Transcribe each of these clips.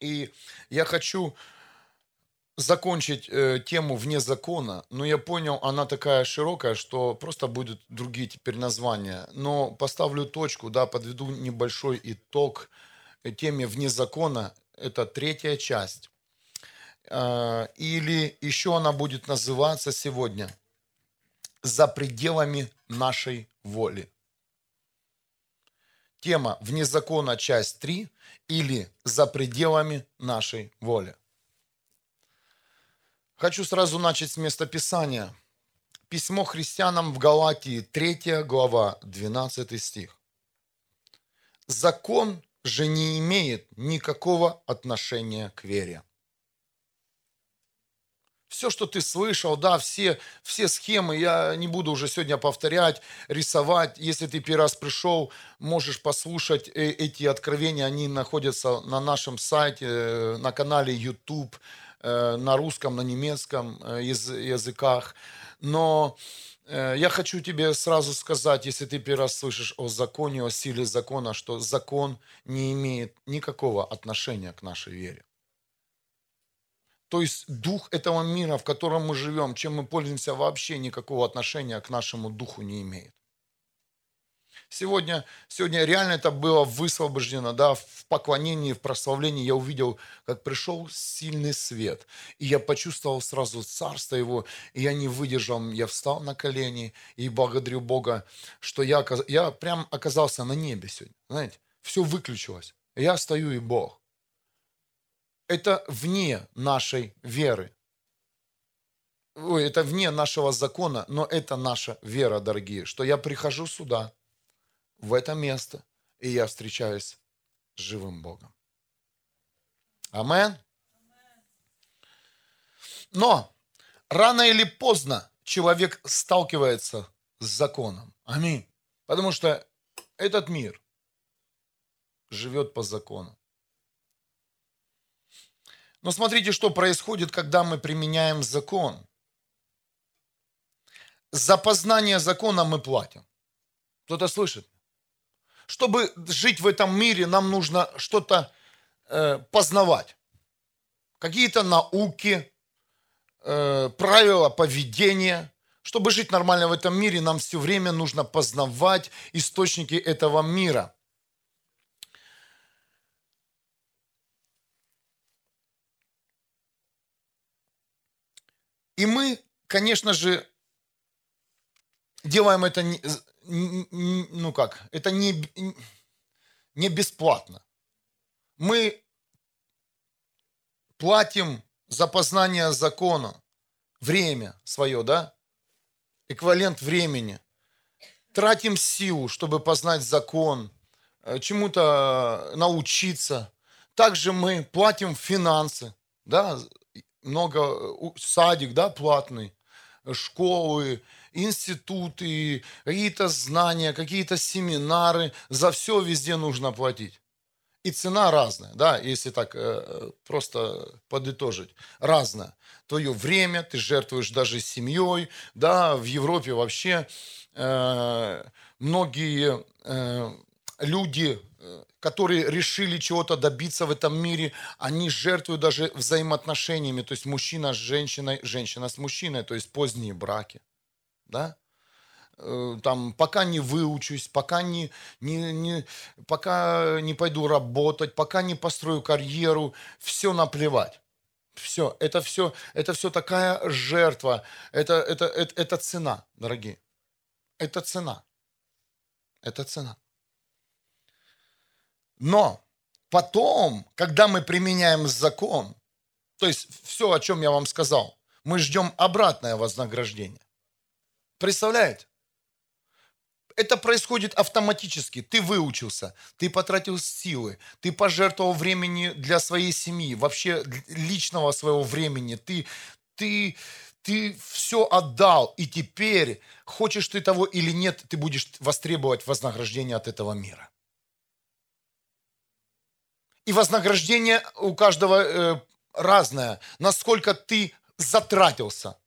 И я хочу закончить э, тему вне закона, но я понял, она такая широкая, что просто будут другие теперь названия. Но поставлю точку, да, подведу небольшой итог э, теме вне закона. Это третья часть. Э, или еще она будет называться сегодня «За пределами нашей воли». Тема «Вне закона. Часть 3» или «За пределами нашей воли». Хочу сразу начать с места Писания. Письмо христианам в Галатии, 3 глава, 12 стих. Закон же не имеет никакого отношения к вере. Все, что ты слышал, да, все, все схемы, я не буду уже сегодня повторять, рисовать. Если ты первый раз пришел, можешь послушать э, эти откровения, они находятся на нашем сайте, э, на канале YouTube, Э, на русском, на немецком языках. Но я хочу тебе сразу сказать, если ты первый раз слышишь о законе, о силе закона, что закон не имеет никакого отношения к нашей вере. То есть дух этого мира, в котором мы живем, чем мы пользуемся, вообще никакого отношения к нашему духу не имеет. Сегодня, сегодня реально это было высвобождено, да, в поклонении, в прославлении. Я увидел, как пришел сильный свет. И я почувствовал сразу царство его, и я не выдержал. Я встал на колени и благодарю Бога, что я, я прям оказался на небе сегодня. Знаете, все выключилось. Я стою и Бог. Это вне нашей веры. Ой, это вне нашего закона, но это наша вера, дорогие, что я прихожу сюда, в это место, и я встречаюсь с живым Богом. Амен. Но рано или поздно человек сталкивается с законом. Аминь. Потому что этот мир живет по закону. Но смотрите, что происходит, когда мы применяем закон. За познание закона мы платим. Кто-то слышит? Чтобы жить в этом мире, нам нужно что-то э, познавать. Какие-то науки, э, правила поведения. Чтобы жить нормально в этом мире, нам все время нужно познавать источники этого мира. И мы, конечно же, делаем это ну как, это не, не бесплатно. Мы платим за познание закона, время свое, да, эквивалент времени. Тратим силу, чтобы познать закон, э, чему-то научиться. Также мы платим финансы, да, много, садик, да, платный, школы, институты, какие-то знания, какие-то семинары. За все везде нужно платить. И цена разная, да, если так э, просто подытожить, разная. Твое время, ты жертвуешь даже семьей, да, в Европе вообще э, многие э, люди, э, которые решили чего-то добиться в этом мире, они жертвуют даже взаимоотношениями, то есть мужчина с женщиной, женщина с мужчиной, то есть поздние браки да, э, там, пока не выучусь, пока не, не, не, пока не пойду работать, пока не построю карьеру, все наплевать. Все, это все, это все такая жертва, это, это, это, это цена, дорогие. Это цена. Это цена. Но потом, когда мы применяем закон, то есть все, о чем я вам сказал, мы ждем обратное вознаграждение. Представляете? Это происходит автоматически. Ты выучился, ты потратил силы, ты пожертвовал времени для своей семьи, вообще личного своего времени. Ты, ты, ты все отдал, и теперь, хочешь ты того или нет, ты будешь востребовать вознаграждение от этого мира. И вознаграждение у каждого э, разное. Насколько ты затратился –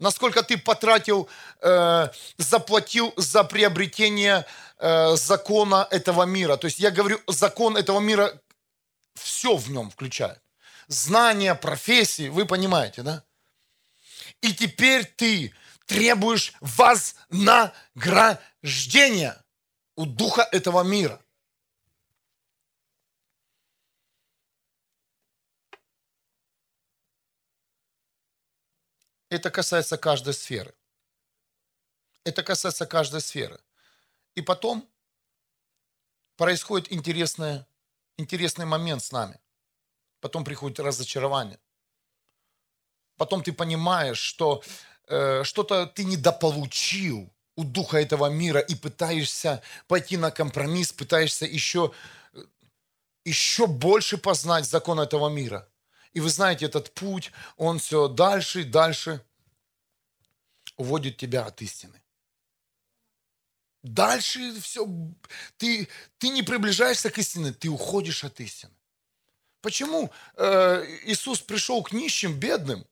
насколько ты потратил, э, заплатил за приобретение э, закона этого мира. То есть я говорю закон этого мира все в нем включает. Знания, профессии, вы понимаете, да? И теперь ты требуешь вознаграждения у духа этого мира. Это касается каждой сферы. Это касается каждой сферы. И потом происходит интересное, интересный момент с нами. Потом приходит разочарование. Потом ты понимаешь, что э, что-то ты недополучил у духа этого мира и пытаешься пойти на компромисс, пытаешься еще, еще больше познать закон этого мира. И вы знаете, этот путь, он все дальше и дальше уводит тебя от истины. Дальше все, ты, ты не приближаешься к истине, ты уходишь от истины. Почему э, Иисус пришел к нищим, бедным?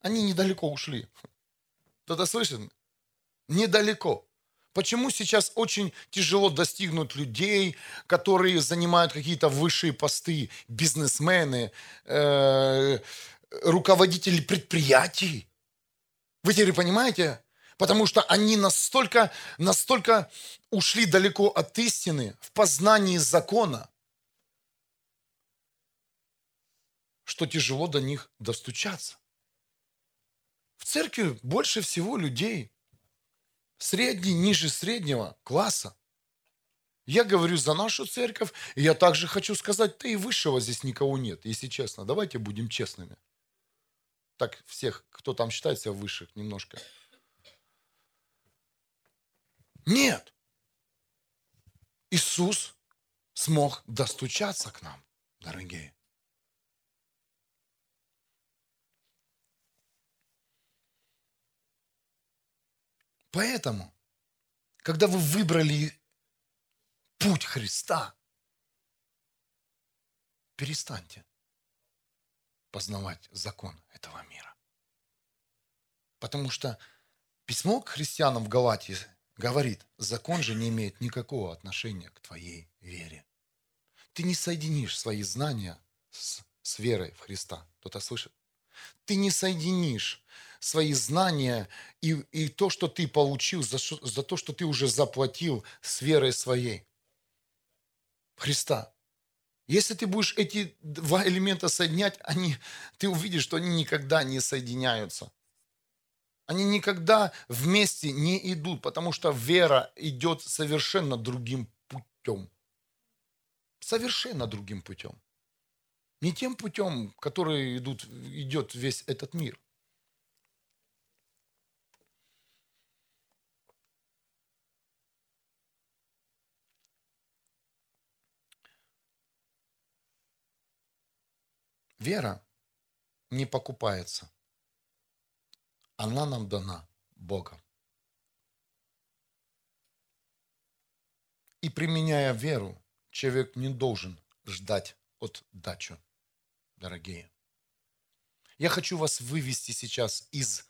Они недалеко ушли. Кто-то слышит? Недалеко. Почему сейчас очень тяжело достигнуть людей, которые занимают какие-то высшие посты, бизнесмены, э, руководители предприятий? Вы теперь понимаете? Потому что они настолько, настолько ушли далеко от истины в познании закона, что тяжело до них достучаться. В церкви больше всего людей средний, ниже среднего класса. Я говорю за нашу церковь, и я также хочу сказать, да и высшего здесь никого нет, если честно. Давайте будем честными. Так всех, кто там считает себя высших, немножко. Нет. Иисус смог достучаться к нам, дорогие. Поэтому, когда вы выбрали путь Христа, перестаньте познавать закон этого мира. Потому что письмо к христианам в Галатии говорит, закон же не имеет никакого отношения к твоей вере. Ты не соединишь свои знания с, с верой в Христа. Кто-то слышит? Ты не соединишь свои знания и, и то, что ты получил, за, за то, что ты уже заплатил с верой своей. Христа. Если ты будешь эти два элемента соединять, они, ты увидишь, что они никогда не соединяются. Они никогда вместе не идут, потому что вера идет совершенно другим путем. Совершенно другим путем. Не тем путем, который идут, идет весь этот мир. Вера не покупается. Она нам дана Богом. И применяя веру, человек не должен ждать от дачу, дорогие. Я хочу вас вывести сейчас из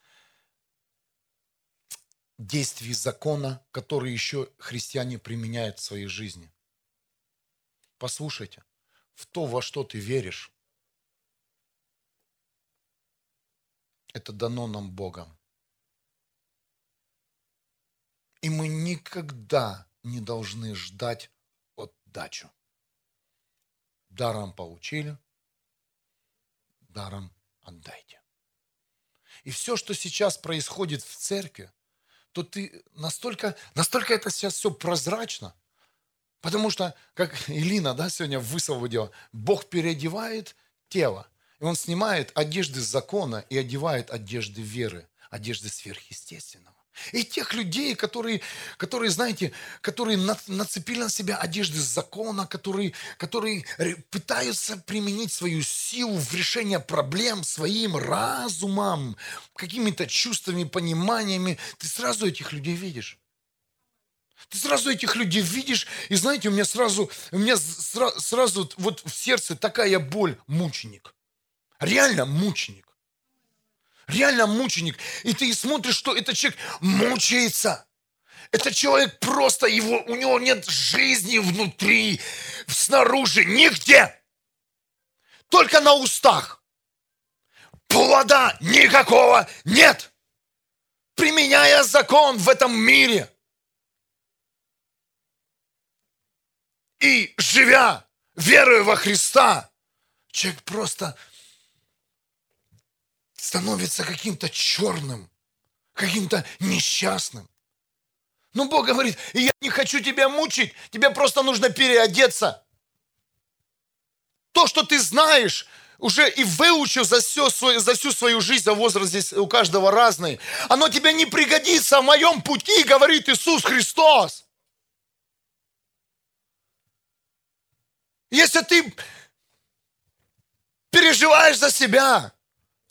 действий закона, которые еще христиане применяют в своей жизни. Послушайте, в то, во что ты веришь, Это дано нам Богом. И мы никогда не должны ждать отдачу. Даром получили, даром отдайте. И все, что сейчас происходит в церкви, то ты настолько, настолько это сейчас все прозрачно, потому что, как Илина да, сегодня высвободила, Бог переодевает тело – и он снимает одежды закона и одевает одежды веры, одежды сверхъестественного. И тех людей, которые, которые знаете, которые нацепили на себя одежды закона, которые, которые пытаются применить свою силу в решение проблем своим разумом, какими-то чувствами, пониманиями, ты сразу этих людей видишь. Ты сразу этих людей видишь, и знаете, у меня сразу, у меня сразу, сразу вот в сердце такая боль, мученик. Реально мученик. Реально мученик. И ты смотришь, что этот человек мучается. Этот человек просто, его, у него нет жизни внутри, снаружи, нигде. только на устах. Плода никакого нет. Применяя закон в этом мире. И живя, веруя во Христа, человек просто становится каким-то черным, каким-то несчастным. Но Бог говорит, я не хочу тебя мучить, тебе просто нужно переодеться. То, что ты знаешь, уже и выучил за, все, за всю свою жизнь, а возраст здесь у каждого разный, оно тебе не пригодится в моем пути, говорит Иисус Христос. Если ты переживаешь за себя,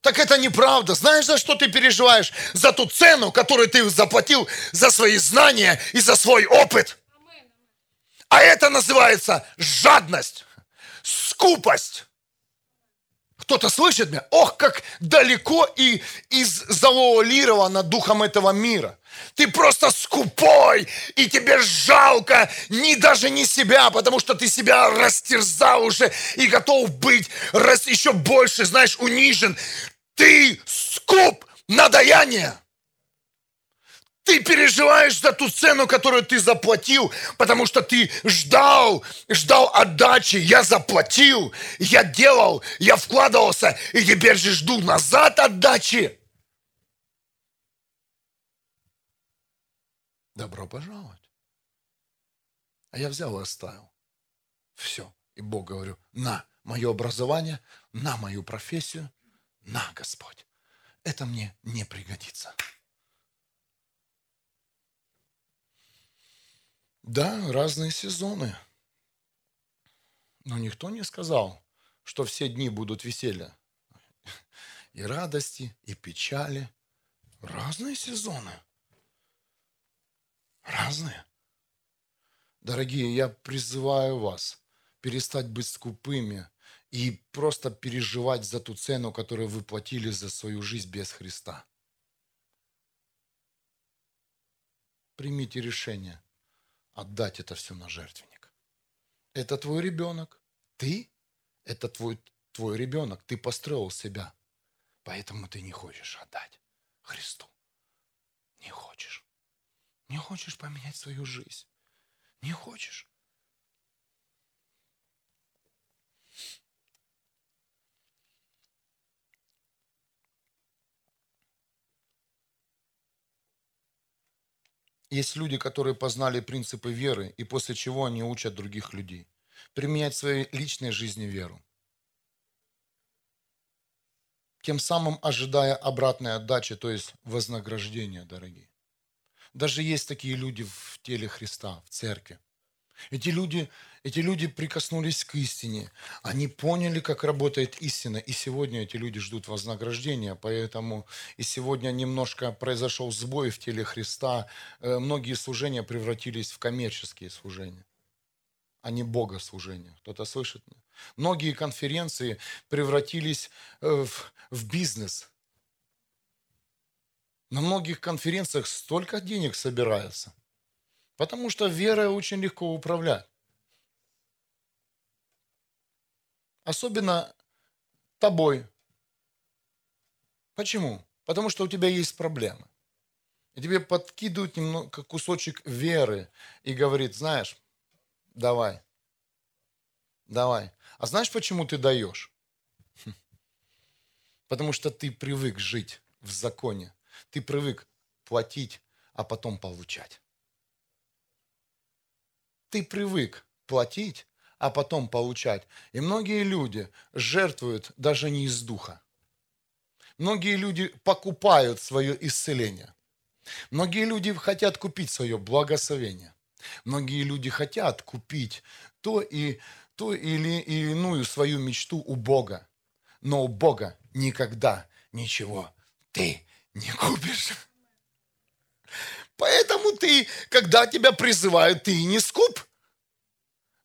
так это неправда. Знаешь, за что ты переживаешь? За ту цену, которую ты заплатил за свои знания и за свой опыт. А это называется жадность, скупость. Кто-то слышит меня? Ох, как далеко и изолировано духом этого мира. Ты просто скупой, и тебе жалко ни даже не себя, потому что ты себя растерзал уже и готов быть раз еще больше, знаешь, унижен. Ты скуп на даяние. Ты переживаешь за ту цену, которую ты заплатил, потому что ты ждал, ждал отдачи. Я заплатил, я делал, я вкладывался, и теперь же жду назад отдачи. Добро пожаловать. А я взял и оставил. Все. И Бог говорю, на мое образование, на мою профессию, на, Господь. Это мне не пригодится. Да, разные сезоны. Но никто не сказал, что все дни будут веселья. И радости, и печали. Разные сезоны. Разные. Дорогие, я призываю вас перестать быть скупыми и просто переживать за ту цену, которую вы платили за свою жизнь без Христа. Примите решение отдать это все на жертвенник. Это твой ребенок. Ты – это твой, твой ребенок. Ты построил себя. Поэтому ты не хочешь отдать Христу. Не хочешь. Не хочешь поменять свою жизнь. Не хочешь. Есть люди, которые познали принципы веры, и после чего они учат других людей. Применять в своей личной жизни веру. Тем самым ожидая обратной отдачи, то есть вознаграждения, дорогие. Даже есть такие люди в теле Христа, в церкви. Эти люди, эти люди прикоснулись к истине. Они поняли, как работает истина. И сегодня эти люди ждут вознаграждения. Поэтому и сегодня немножко произошел сбой в теле Христа. Э, многие служения превратились в коммерческие служения, а не богослужения. Кто-то слышит меня? Многие конференции превратились э, в, в бизнес. На многих конференциях столько денег собирается – Потому что верой очень легко управлять. Особенно тобой. Почему? Потому что у тебя есть проблемы. И тебе подкидывают немного кусочек веры и говорит, знаешь, давай, давай. А знаешь, почему ты даешь? Потому что ты привык жить в законе. Ты привык платить, а потом получать. Ты привык платить, а потом получать. И многие люди жертвуют даже не из духа. Многие люди покупают свое исцеление. Многие люди хотят купить свое благословение. Многие люди хотят купить то, и, то или иную свою мечту у Бога. Но у Бога никогда ничего ты не купишь. Поэтому ты, когда тебя призывают, ты не скуп.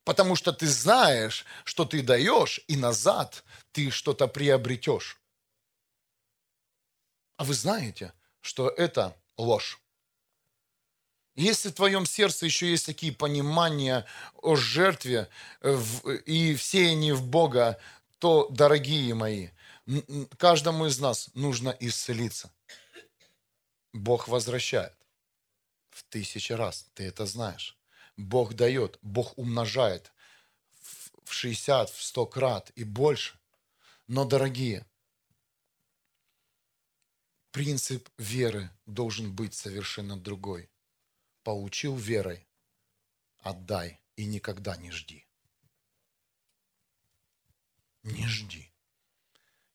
Потому что ты знаешь, что ты даешь, и назад ты что-то приобретешь. А вы знаете, что это ложь. Если в твоем сердце еще есть такие понимания о жертве и все они в Бога, то, дорогие мои, каждому из нас нужно исцелиться. Бог возвращает в тысячи раз, ты это знаешь. Бог дает, Бог умножает в 60, в 100 крат и больше. Но, дорогие, принцип веры должен быть совершенно другой. Получил верой, отдай и никогда не жди. Не жди.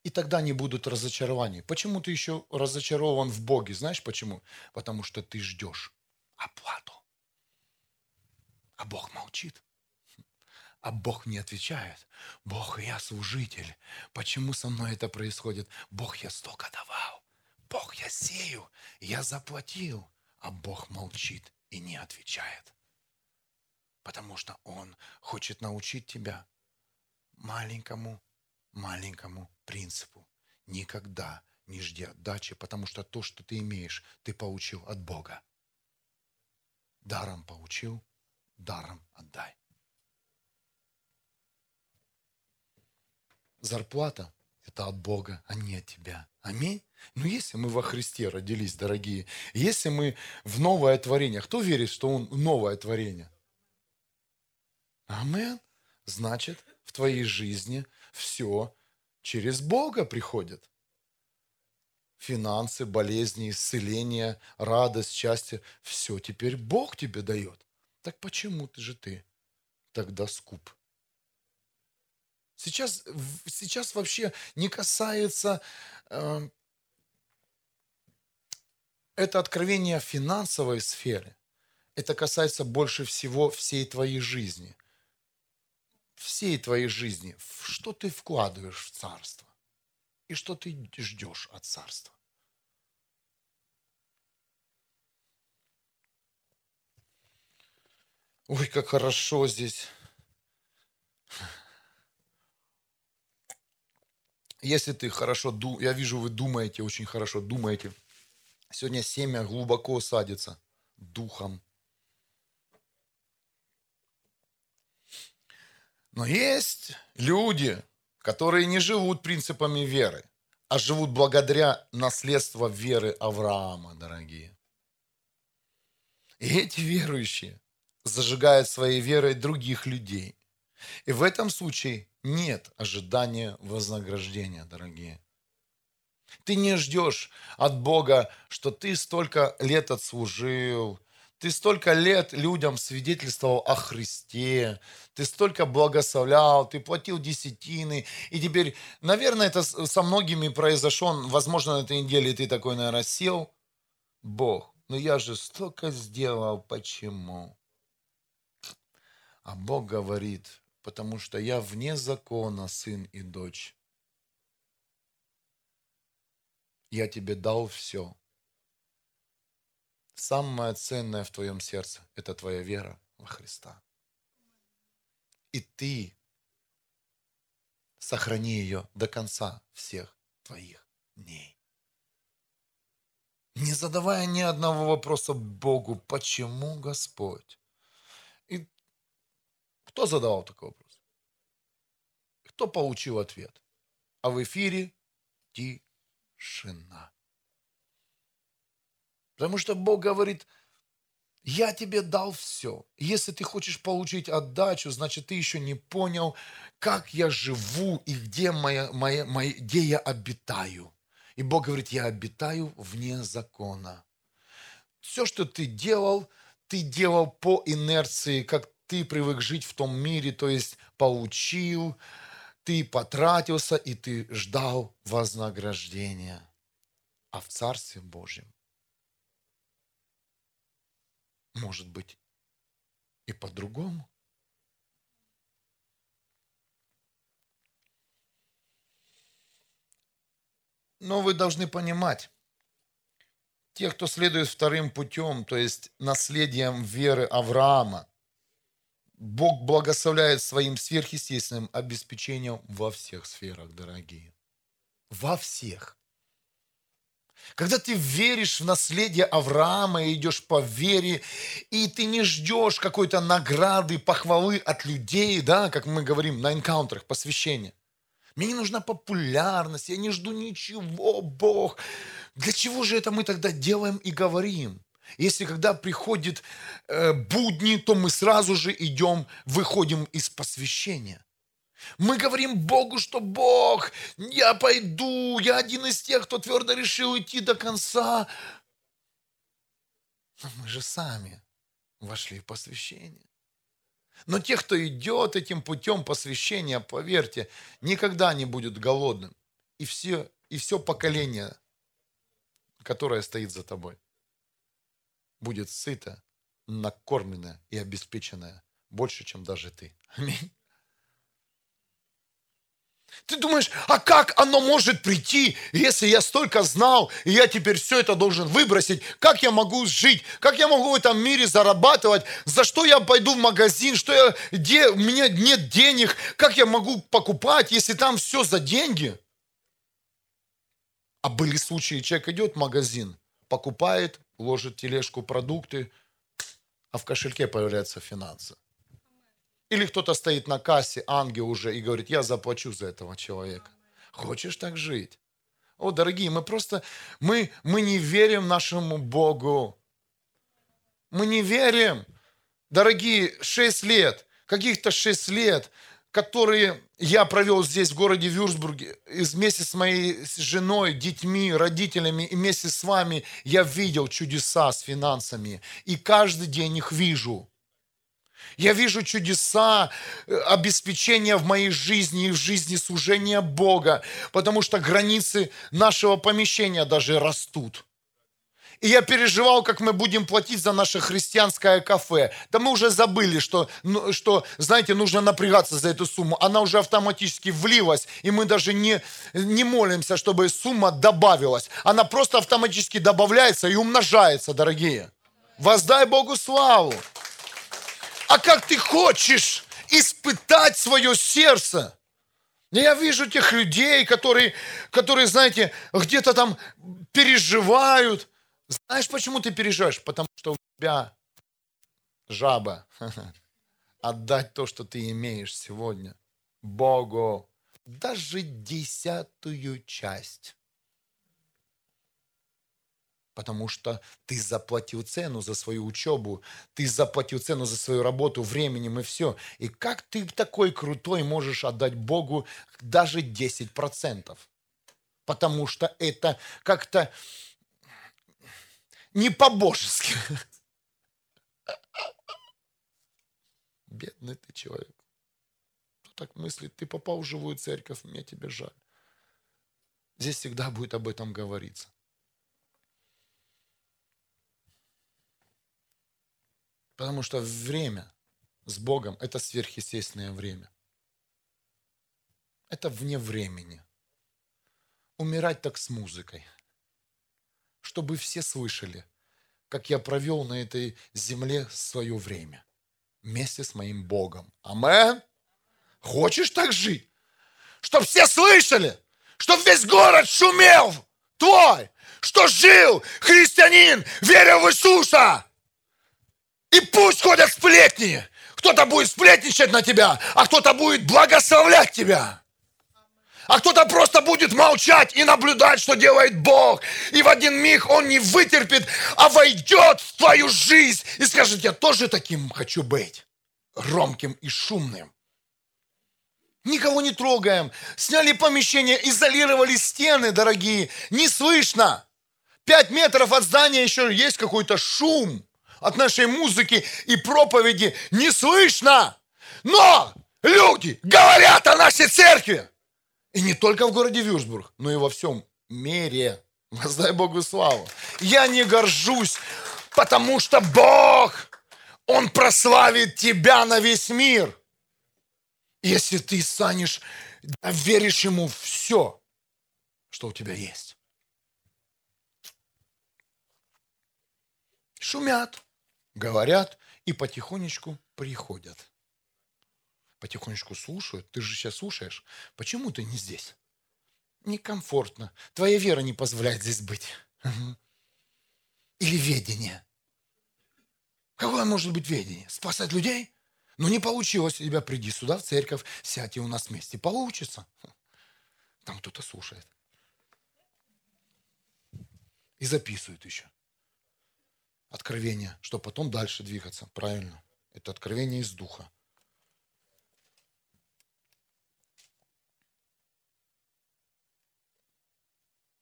И тогда не будут разочарований. Почему ты еще разочарован в Боге? Знаешь почему? Потому что ты ждешь оплату. А Бог молчит. А Бог не отвечает. Бог, я служитель. Почему со мной это происходит? Бог, я столько давал. Бог, я сею. Я заплатил. А Бог молчит и не отвечает. Потому что Он хочет научить тебя маленькому, маленькому принципу. Никогда не жди отдачи, потому что то, что ты имеешь, ты получил от Бога. Даром получил, даром отдай. Зарплата – это от Бога, а не от тебя. Аминь. Но если мы во Христе родились, дорогие, если мы в новое творение, кто верит, что он новое творение? Амин. Значит, в твоей жизни все через Бога приходит. Финансы, болезни, исцеление, радость, счастье – все теперь Бог тебе дает. Так почему ты же ты тогда скуп? Сейчас, сейчас вообще не касается э, это откровение финансовой сферы. Это касается больше всего всей твоей жизни. Всей твоей жизни. Что ты вкладываешь в царство? И что ты ждешь от царства? Ой, как хорошо здесь. Если ты хорошо, я вижу, вы думаете, очень хорошо думаете. Сегодня семя глубоко садится духом. Но есть люди, которые не живут принципами веры, а живут благодаря наследству веры Авраама, дорогие. И эти верующие зажигает своей верой других людей. И в этом случае нет ожидания вознаграждения, дорогие. Ты не ждешь от Бога, что ты столько лет отслужил, ты столько лет людям свидетельствовал о Христе, ты столько благословлял, ты платил десятины, и теперь, наверное, это со многими произошло, возможно, на этой неделе ты такой, наверное, сел, Бог, но я же столько сделал, почему? А Бог говорит, потому что я вне закона, сын и дочь. Я тебе дал все. Самое ценное в твоем сердце – это твоя вера во Христа. И ты сохрани ее до конца всех твоих дней. Не задавая ни одного вопроса Богу, почему Господь? Кто задавал такой вопрос? Кто получил ответ? А в эфире тишина. Потому что Бог говорит, я тебе дал все. Если ты хочешь получить отдачу, значит, ты еще не понял, как я живу и где, моя, моя, моя, где я обитаю. И Бог говорит, я обитаю вне закона. Все, что ты делал, ты делал по инерции, как ты привык жить в том мире, то есть получил, ты потратился и ты ждал вознаграждения. А в Царстве Божьем может быть и по-другому. Но вы должны понимать, те, кто следует вторым путем, то есть наследием веры Авраама, Бог благословляет своим сверхъестественным обеспечением во всех сферах, дорогие. Во всех. Когда ты веришь в наследие Авраама и идешь по вере, и ты не ждешь какой-то награды, похвалы от людей, да, как мы говорим на энкаунтерах, посвящения. Мне не нужна популярность, я не жду ничего, Бог. Для чего же это мы тогда делаем и говорим? Если когда приходит э, будни, то мы сразу же идем, выходим из посвящения. Мы говорим Богу, что Бог, я пойду, я один из тех, кто твердо решил идти до конца. Но мы же сами вошли в посвящение. Но те, кто идет этим путем посвящения, поверьте, никогда не будет голодным. И все, и все поколение, которое стоит за тобой, будет сыто, накормленное и обеспеченное больше, чем даже ты. Аминь. Ты думаешь, а как оно может прийти, если я столько знал, и я теперь все это должен выбросить? Как я могу жить? Как я могу в этом мире зарабатывать? За что я пойду в магазин? Что я, где у меня нет денег? Как я могу покупать, если там все за деньги? А были случаи, человек идет в магазин, покупает, ложит тележку продукты, а в кошельке появляются финансы. Или кто-то стоит на кассе, ангел уже, и говорит, я заплачу за этого человека. Хочешь так жить? О, дорогие, мы просто, мы, мы не верим нашему Богу. Мы не верим. Дорогие, шесть лет, каких-то шесть лет, которые я провел здесь, в городе Вюрсбурге, вместе с моей женой, детьми, родителями, и вместе с вами я видел чудеса с финансами. И каждый день их вижу. Я вижу чудеса э, обеспечения в моей жизни и в жизни служения Бога, потому что границы нашего помещения даже растут. И я переживал, как мы будем платить за наше христианское кафе. Да мы уже забыли, что, ну, что, знаете, нужно напрягаться за эту сумму. Она уже автоматически влилась, и мы даже не, не молимся, чтобы сумма добавилась. Она просто автоматически добавляется и умножается, дорогие. Воздай Богу славу а как ты хочешь испытать свое сердце. Я вижу тех людей, которые, которые, знаете, где-то там переживают. Знаешь, почему ты переживаешь? Потому что у тебя жаба. Отдать то, что ты имеешь сегодня Богу. Даже десятую часть потому что ты заплатил цену за свою учебу, ты заплатил цену за свою работу, временем и все. И как ты такой крутой можешь отдать Богу даже 10%? Потому что это как-то не по-божески. Бедный ты человек. Кто так мыслит? Ты попал в живую церковь, мне тебе жаль. Здесь всегда будет об этом говориться. Потому что время с Богом – это сверхъестественное время. Это вне времени. Умирать так с музыкой. Чтобы все слышали, как я провел на этой земле свое время. Вместе с моим Богом. Амен. Хочешь так жить? Чтоб все слышали, чтоб весь город шумел твой, что жил христианин, веря в Иисуса. И пусть ходят сплетни. Кто-то будет сплетничать на тебя, а кто-то будет благословлять тебя. А кто-то просто будет молчать и наблюдать, что делает Бог. И в один миг он не вытерпит, а войдет в твою жизнь и скажет, я тоже таким хочу быть. Ромким и шумным. Никого не трогаем. Сняли помещение, изолировали стены, дорогие. Не слышно. Пять метров от здания еще есть какой-то шум от нашей музыки и проповеди не слышно. Но люди говорят о нашей церкви. И не только в городе Вюрсбург, но и во всем мире. Воздай Богу славу. Я не горжусь, потому что Бог, Он прославит тебя на весь мир. Если ты станешь, веришь Ему все, что у тебя есть. Шумят говорят и потихонечку приходят. Потихонечку слушают. Ты же сейчас слушаешь. Почему ты не здесь? Некомфортно. Твоя вера не позволяет здесь быть. Или ведение. Какое может быть ведение? Спасать людей? Ну не получилось у тебя, приди сюда в церковь, сядь и у нас вместе. Получится. Там кто-то слушает. И записывает еще. Откровение, чтобы потом дальше двигаться. Правильно. Это откровение из духа.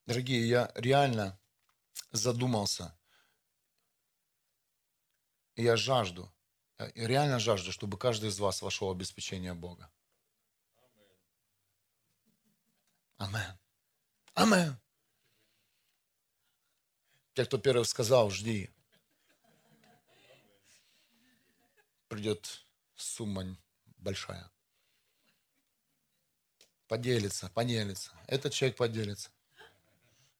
Дорогие, я реально задумался. Я жажду, я реально жажду, чтобы каждый из вас вошел в обеспечение Бога. Амен. Амен. Те, кто первый сказал, жди. Придет сумма большая. Поделится, поделится. Этот человек поделится.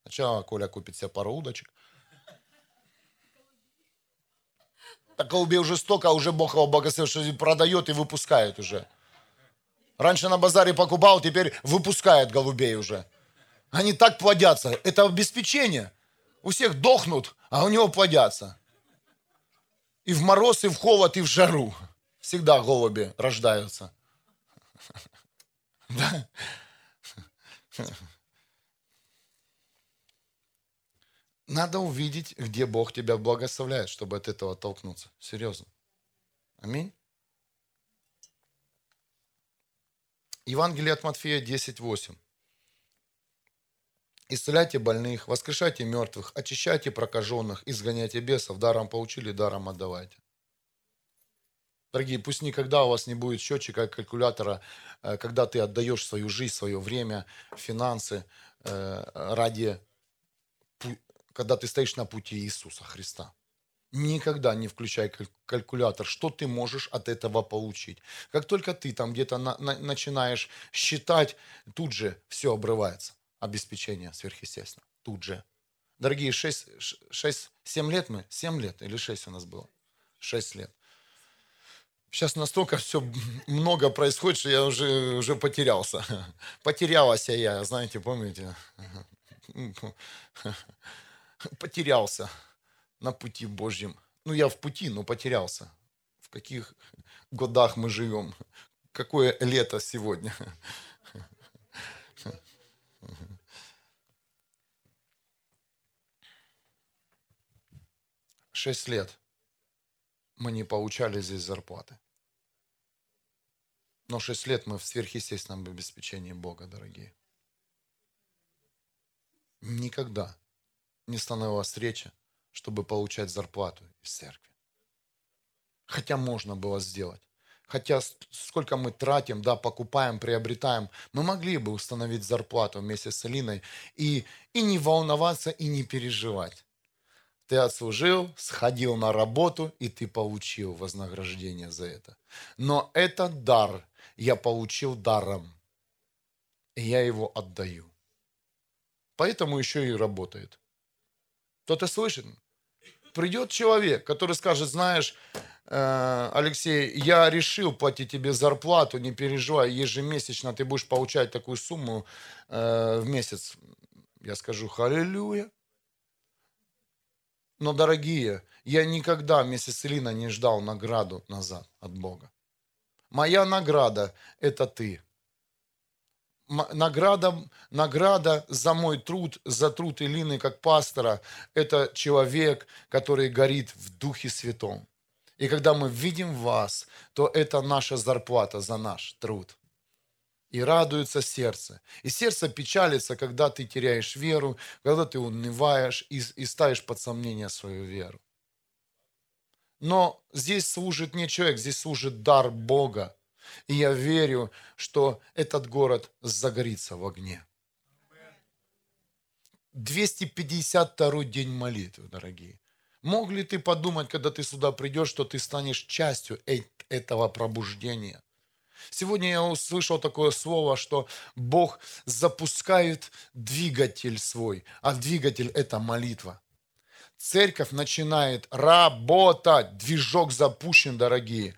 Сначала Коля купит себе пару удочек. Так голубей уже столько, а уже Бог его благословил, что продает и выпускает уже. Раньше на базаре покупал, теперь выпускает голубей уже. Они так плодятся. Это обеспечение. У всех дохнут, а у него плодятся. И в мороз, и в холод, и в жару. Всегда голуби рождаются. Да. Надо увидеть, где Бог тебя благословляет, чтобы от этого оттолкнуться. Серьезно. Аминь. Евангелие от Матфея 10.8. Исцеляйте больных, воскрешайте мертвых, очищайте прокаженных, изгоняйте бесов, даром получили, даром отдавайте. Дорогие, пусть никогда у вас не будет счетчика, калькулятора, э, когда ты отдаешь свою жизнь, свое время, финансы э, ради когда ты стоишь на пути Иисуса Христа. Никогда не включай калькулятор, что ты можешь от этого получить. Как только ты там где-то на, на, начинаешь считать, тут же все обрывается. Обеспечение сверхъестественно. Тут же. Дорогие, 6-7 лет мы, 7 лет или 6 у нас было? 6 лет. Сейчас настолько все много происходит, что я уже, уже потерялся. Потерялась я, знаете, помните? потерялся на пути Божьем. Ну, я в пути, но потерялся. В каких годах мы живем? Какое лето сегодня? Шесть лет мы не получали здесь зарплаты. Но шесть лет мы в сверхъестественном обеспечении Бога, дорогие. Никогда не становилась встреча, чтобы получать зарплату из церкви. Хотя можно было сделать. Хотя сколько мы тратим, да, покупаем, приобретаем, мы могли бы установить зарплату вместе с Алиной и, и не волноваться, и не переживать. Ты отслужил, сходил на работу, и ты получил вознаграждение за это. Но этот дар я получил даром, и я его отдаю. Поэтому еще и работает. Кто-то слышит? Придет человек, который скажет, знаешь, э, Алексей, я решил платить тебе зарплату, не переживай, ежемесячно ты будешь получать такую сумму э, в месяц. Я скажу, халилюя. Но, дорогие, я никогда вместе с Илиной не ждал награду назад от Бога. Моя награда – это ты награда, награда за мой труд, за труд Илины как пастора, это человек, который горит в Духе Святом. И когда мы видим вас, то это наша зарплата за наш труд. И радуется сердце. И сердце печалится, когда ты теряешь веру, когда ты унываешь и, и ставишь под сомнение свою веру. Но здесь служит не человек, здесь служит дар Бога. И я верю, что этот город загорится в огне. 252 день молитвы, дорогие. Мог ли ты подумать, когда ты сюда придешь, что ты станешь частью этого пробуждения? Сегодня я услышал такое слово, что Бог запускает двигатель свой, а двигатель – это молитва. Церковь начинает работать, движок запущен, дорогие.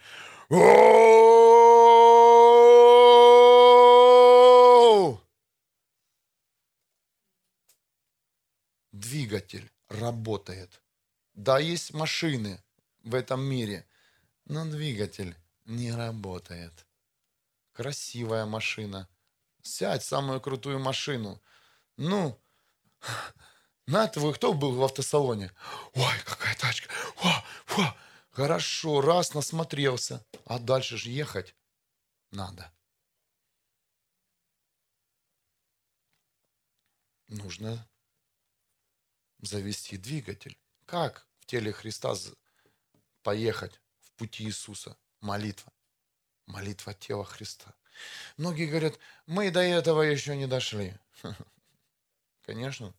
Двигатель работает. Да, есть машины в этом мире, но двигатель не работает. Красивая машина, Сядь в самую крутую машину. Ну, на вы кто был в автосалоне? Ой, какая тачка. О, о. Хорошо, раз насмотрелся. А дальше же ехать надо. Нужно завести двигатель. Как в теле Христа поехать в пути Иисуса? Молитва. Молитва тела Христа. Многие говорят, мы до этого еще не дошли. Конечно,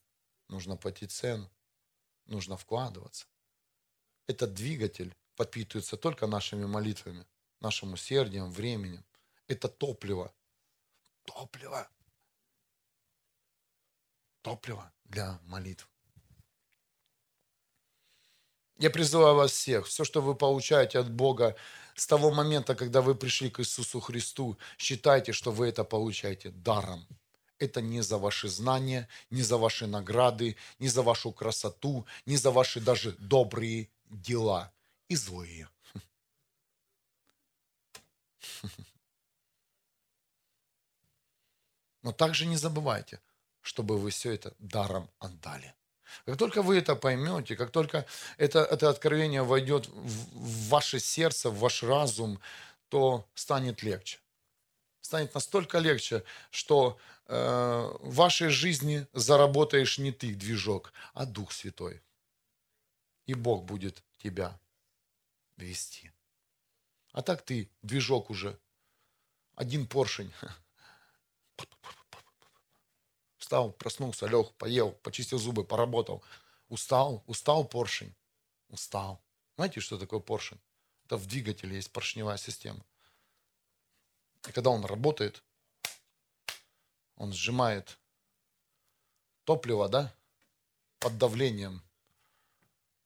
нужно платить цену, нужно вкладываться. Этот двигатель подпитывается только нашими молитвами, нашим усердием, временем. Это топливо. Топливо. Топливо для молитв. Я призываю вас всех, все, что вы получаете от Бога с того момента, когда вы пришли к Иисусу Христу, считайте, что вы это получаете даром. Это не за ваши знания, не за ваши награды, не за вашу красоту, не за ваши даже добрые дела и злые. Но также не забывайте, чтобы вы все это даром отдали. Как только вы это поймете, как только это, это откровение войдет в ваше сердце, в ваш разум, то станет легче. Станет настолько легче, что э, в вашей жизни заработаешь не ты, движок, а Дух Святой. И Бог будет тебя вести. А так ты, движок уже, один поршень – Встал, проснулся, лег, поел, почистил зубы, поработал. Устал, устал поршень. Устал. Знаете, что такое поршень? Это в двигателе есть поршневая система. И когда он работает, он сжимает топливо, да, под давлением.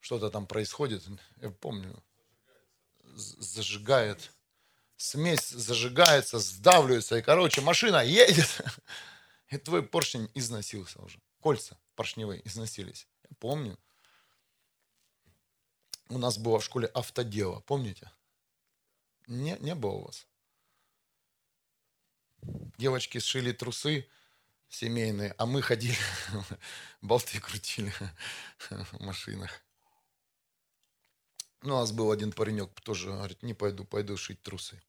Что-то там происходит, я помню, зажигает. Смесь зажигается, сдавливается, и, короче, машина едет. И твой поршень износился уже. Кольца поршневые износились. Я помню. У нас было в школе автодело, помните? Не, не было у вас. Девочки сшили трусы семейные, а мы ходили, болты крутили в машинах. Ну, у нас был один паренек, тоже говорит, не пойду, пойду шить трусы.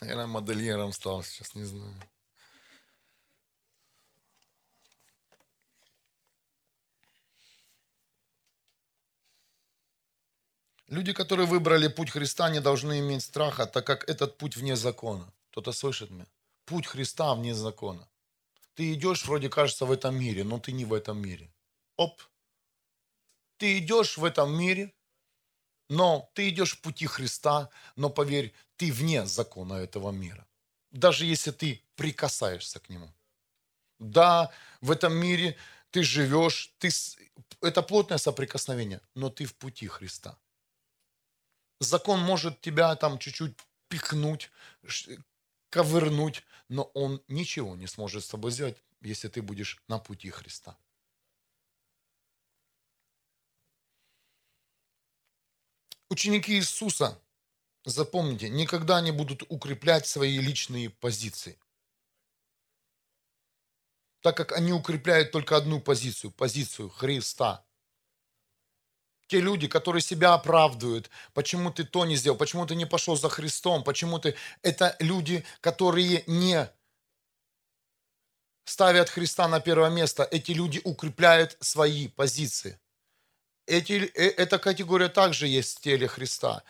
Наверное, модельером стал сейчас, не знаю. Люди, которые выбрали путь Христа, не должны иметь страха, так как этот путь вне закона. Кто-то слышит меня? Путь Христа вне закона. Ты идешь, вроде кажется, в этом мире, но ты не в этом мире. Оп. Ты идешь в этом мире, но ты идешь в пути Христа, но поверь, ты вне закона этого мира. Даже если ты прикасаешься к нему. Да, в этом мире ты живешь, ты, это плотное соприкосновение, но ты в пути Христа. Закон может тебя там чуть-чуть пихнуть, ковырнуть, но он ничего не сможет с тобой сделать, если ты будешь на пути Христа. Ученики Иисуса, запомните, никогда не будут укреплять свои личные позиции. Так как они укрепляют только одну позицию, позицию Христа. Те люди, которые себя оправдывают, почему ты то не сделал, почему ты не пошел за Христом, почему ты... Это люди, которые не ставят Христа на первое место. Эти люди укрепляют свои позиции. Эти, э, эта категория также есть в теле Христа.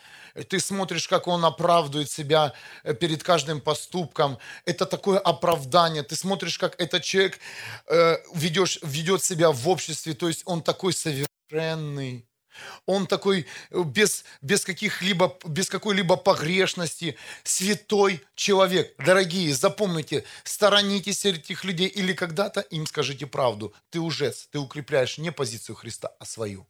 Ты смотришь, как Он оправдывает себя э, перед каждым поступком. Это такое оправдание. Ты смотришь, как этот человек э, ведешь, ведет себя в обществе. То есть он такой совершенный. Он такой э, без, без каких-либо, без какой-либо погрешности, святой человек. Дорогие, запомните, сторонитесь этих людей или когда-то им скажите правду. Ты уже, ты укрепляешь не позицию Христа, а свою.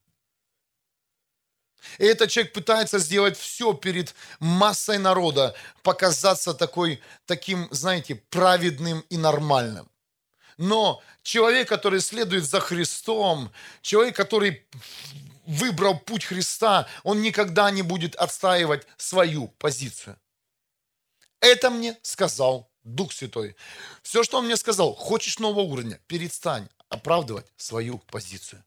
И этот человек пытается сделать все перед массой народа, показаться такой, таким, знаете, праведным и нормальным. Но человек, который следует за Христом, человек, который выбрал путь Христа, он никогда не будет отстаивать свою позицию. Это мне сказал Дух Святой. Все, что он мне сказал, хочешь нового уровня, перестань оправдывать свою позицию.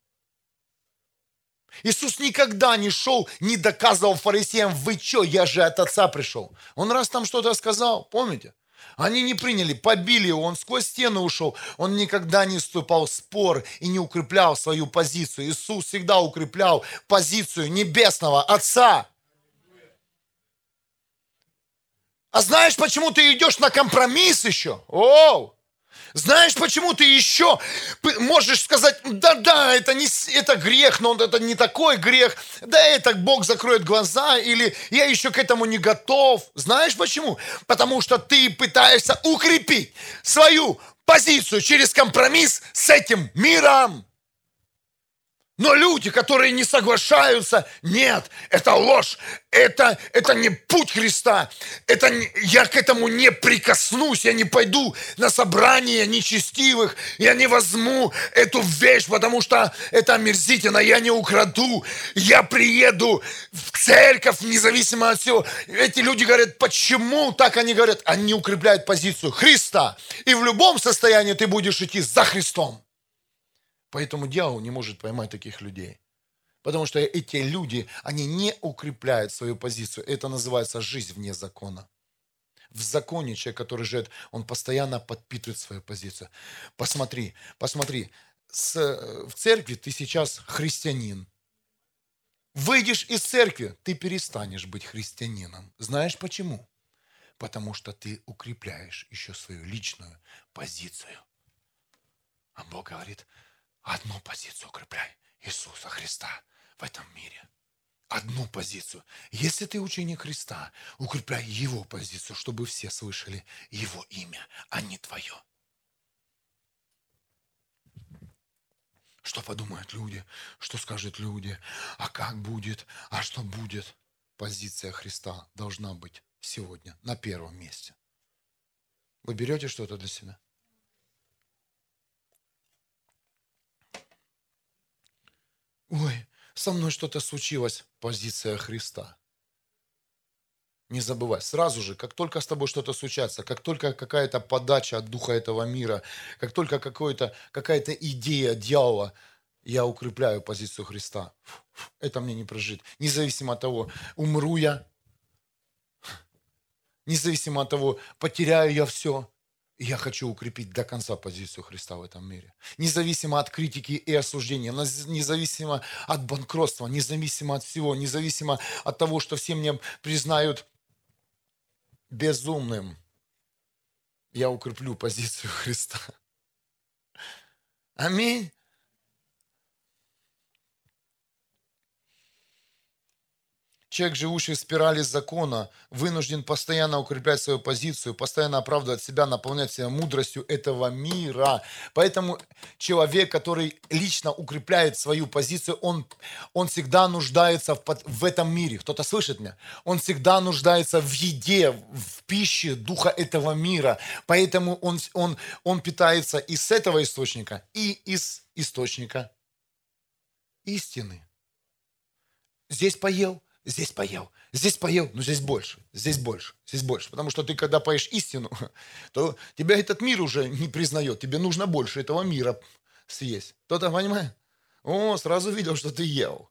Иисус никогда не шел, не доказывал фарисеям, вы что, я же от Отца пришел. Он раз там что-то сказал, помните? Они не приняли, побили его, он сквозь стену ушел. Он никогда не вступал в спор и не укреплял свою позицию. Иисус всегда укреплял позицию небесного Отца. А знаешь, почему ты идешь на компромисс еще? Оу! Знаешь, почему ты еще можешь сказать, да-да, это, не, это грех, но это не такой грех, да это Бог закроет глаза, или я еще к этому не готов. Знаешь почему? Потому что ты пытаешься укрепить свою позицию через компромисс с этим миром. Но люди, которые не соглашаются, нет, это ложь, это, это не путь Христа, это, я к этому не прикоснусь, я не пойду на собрание нечестивых, я не возьму эту вещь, потому что это омерзительно, я не украду, я приеду в церковь, независимо от всего. Эти люди говорят, почему так они говорят? Они укрепляют позицию Христа, и в любом состоянии ты будешь идти за Христом. Поэтому дьявол не может поймать таких людей. Потому что эти люди, они не укрепляют свою позицию. Это называется жизнь вне закона. В законе человек, который живет, он постоянно подпитывает свою позицию. Посмотри, посмотри, с, в церкви ты сейчас христианин. Выйдешь из церкви, ты перестанешь быть христианином. Знаешь почему? Потому что ты укрепляешь еще свою личную позицию. А Бог говорит, Одну позицию укрепляй. Иисуса Христа в этом мире. Одну позицию. Если ты ученик Христа, укрепляй Его позицию, чтобы все слышали Его имя, а не твое. Что подумают люди? Что скажут люди? А как будет? А что будет? Позиция Христа должна быть сегодня на первом месте. Вы берете что-то для себя? Ой, со мной что-то случилось. Позиция Христа. Не забывай, сразу же, как только с тобой что-то случается, как только какая-то подача от духа этого мира, как только какая-то идея дьявола, я укрепляю позицию Христа. Это мне не прожить. Независимо от того, умру я, независимо от того, потеряю я все, я хочу укрепить до конца позицию Христа в этом мире. Независимо от критики и осуждения, независимо от банкротства, независимо от всего, независимо от того, что все меня признают безумным, я укреплю позицию Христа. Аминь. Человек, живущий в спирали закона, вынужден постоянно укреплять свою позицию, постоянно оправдывать себя, наполнять себя мудростью этого мира. Поэтому человек, который лично укрепляет свою позицию, он, он всегда нуждается в, в этом мире. Кто-то слышит меня? Он всегда нуждается в еде, в пище духа этого мира. Поэтому он, он, он питается и с этого источника, и из источника истины. Здесь поел, здесь поел, здесь поел, но здесь больше, здесь больше, здесь больше. Потому что ты, когда поешь истину, то тебя этот мир уже не признает. Тебе нужно больше этого мира съесть. Кто-то понимает? О, сразу видел, что ты ел.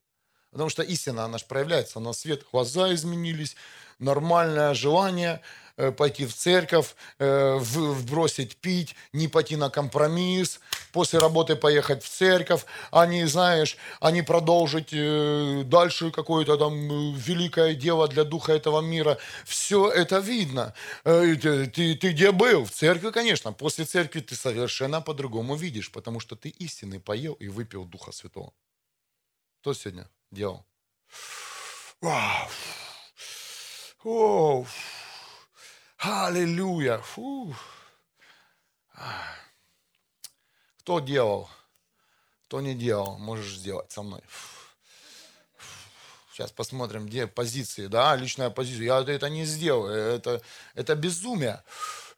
Потому что истина, она же проявляется на свет. Глаза изменились, нормальное желание – Э, пойти в церковь, э, вбросить пить, не пойти на компромисс, после работы поехать в церковь, а не, знаешь, а не продолжить э, дальше какое-то там великое дело для духа этого мира. Все это видно. Ты, ты, ты где был? В церкви, конечно. После церкви ты совершенно по-другому видишь, потому что ты истинный поел и выпил Духа Святого. Кто сегодня делал? Вау! Оу! Аллилуйя. Фу. Кто делал? Кто не делал, можешь сделать со мной. Сейчас посмотрим, где позиции, да, личная позиция. Я это не сделаю, это, это безумие.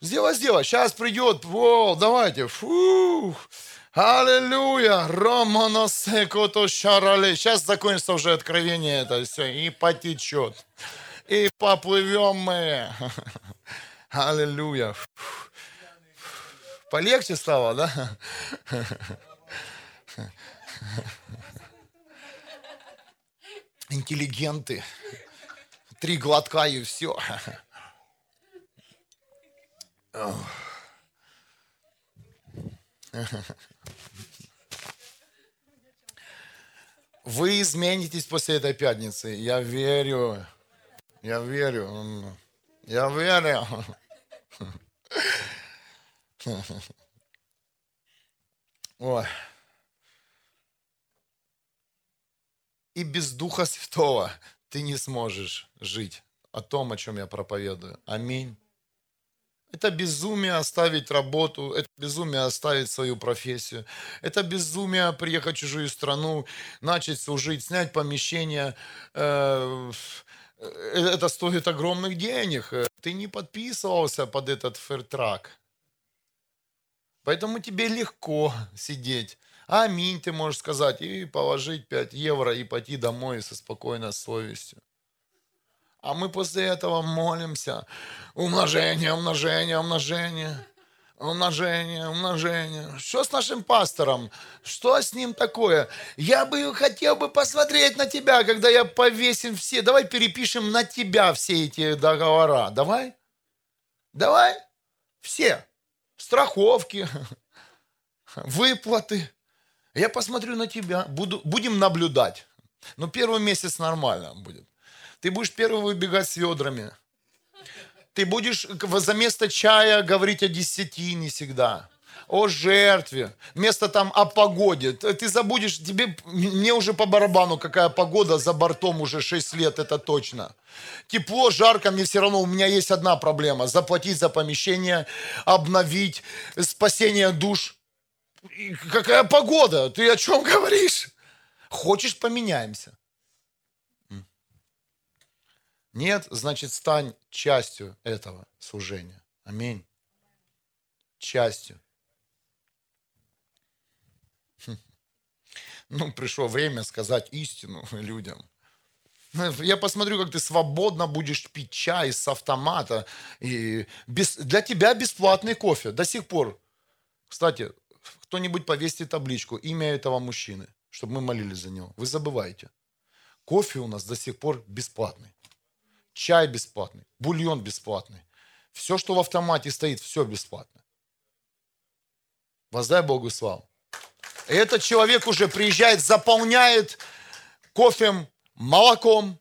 Сделай, сделай, сейчас придет, о, давайте, фу, аллилуйя, романосекото. Сейчас закончится уже откровение это все, и потечет, и поплывем мы. Аллилуйя. Полегче стало, да? Интеллигенты. Три глотка и все. Вы изменитесь после этой пятницы. Я верю. Я верю. Я верю. Ой. И без Духа Святого ты не сможешь жить о том, о чем я проповедую. Аминь. Это безумие оставить работу, это безумие оставить свою профессию, это безумие приехать в чужую страну, начать служить, снять помещение. Э, это стоит огромных денег. Ты не подписывался под этот фертрак. Поэтому тебе легко сидеть. Аминь, ты можешь сказать, и положить 5 евро, и пойти домой со спокойной совестью. А мы после этого молимся. Умножение, умножение, умножение. Умножение, умножение. Что с нашим пастором? Что с ним такое? Я бы хотел бы посмотреть на тебя, когда я повесим все. Давай перепишем на тебя все эти договора. Давай? Давай? Все. Страховки, выплаты. Я посмотрю на тебя, буду, будем наблюдать. Но первый месяц нормально будет. Ты будешь первый выбегать с ведрами. Ты будешь за место чая говорить о десятине всегда. О жертве. Вместо там о погоде. Ты забудешь, тебе, мне уже по барабану, какая погода за бортом уже 6 лет, это точно. Тепло, жарко, мне все равно, у меня есть одна проблема. Заплатить за помещение, обновить, спасение душ. И какая погода? Ты о чем говоришь? Хочешь, поменяемся? Нет, значит, стань частью этого служения. Аминь. Частью. Хм. Ну, пришло время сказать истину людям. Я посмотрю, как ты свободно будешь пить чай с автомата. И без, для тебя бесплатный кофе до сих пор. Кстати, кто-нибудь повесьте табличку, имя этого мужчины, чтобы мы молились за него. Вы забываете. Кофе у нас до сих пор бесплатный чай бесплатный, бульон бесплатный. Все, что в автомате стоит, все бесплатно. Воздай Богу славу. И этот человек уже приезжает, заполняет кофем, молоком,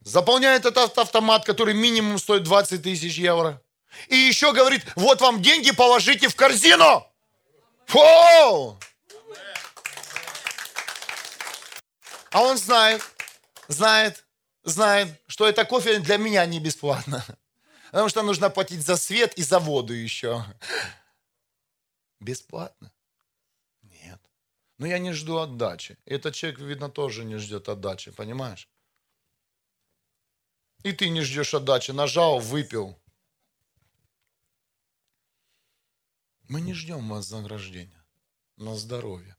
заполняет этот автомат, который минимум стоит 20 тысяч евро. И еще говорит, вот вам деньги, положите в корзину. Фу! А он знает, знает, знает, что это кофе для меня не бесплатно. Потому что нужно платить за свет и за воду еще. Бесплатно? Нет. Но я не жду отдачи. Этот человек, видно, тоже не ждет отдачи, понимаешь? И ты не ждешь отдачи. Нажал, выпил. Мы не ждем вознаграждения на здоровье.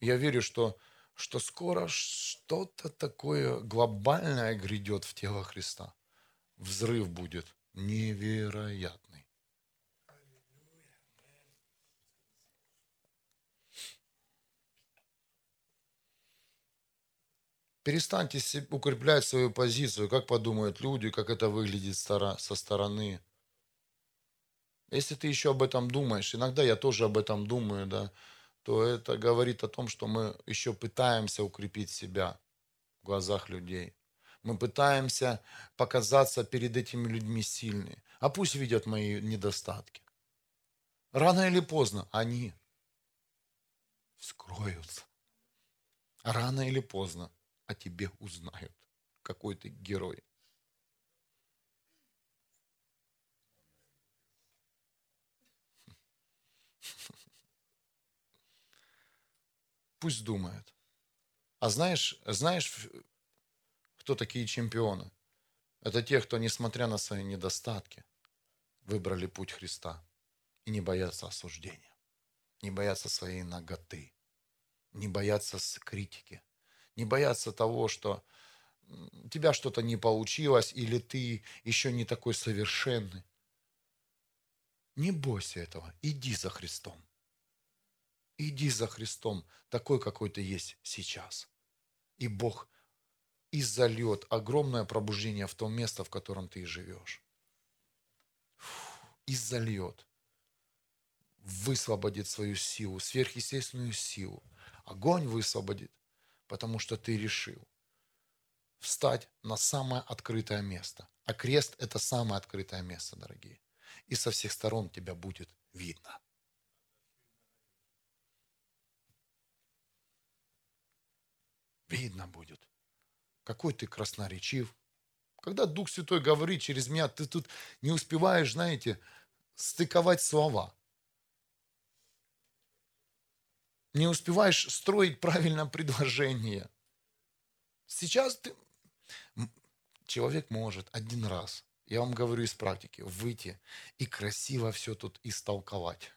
Я верю, что что скоро что-то такое глобальное грядет в тело Христа. Взрыв будет невероятный. Перестаньте укреплять свою позицию, как подумают люди, как это выглядит со стороны. Если ты еще об этом думаешь, иногда я тоже об этом думаю, да, то это говорит о том, что мы еще пытаемся укрепить себя в глазах людей. Мы пытаемся показаться перед этими людьми сильными. А пусть видят мои недостатки. Рано или поздно они скроются. Рано или поздно о тебе узнают, какой ты герой. Пусть думает. А знаешь, знаешь, кто такие чемпионы? Это те, кто, несмотря на свои недостатки, выбрали путь Христа и не боятся осуждения, не боятся своей ноготы, не боятся критики, не боятся того, что у тебя что-то не получилось, или ты еще не такой совершенный. Не бойся этого, иди за Христом. Иди за Христом, такой, какой ты есть сейчас. И Бог изольет огромное пробуждение в том место, в котором ты живешь. Изольет. Высвободит свою силу, сверхъестественную силу. Огонь высвободит, потому что ты решил встать на самое открытое место. А крест – это самое открытое место, дорогие. И со всех сторон тебя будет видно. Видно будет, какой ты красноречив. Когда Дух Святой говорит через меня, ты тут не успеваешь, знаете, стыковать слова. Не успеваешь строить правильное предложение. Сейчас ты, человек может один раз, я вам говорю из практики, выйти и красиво все тут истолковать.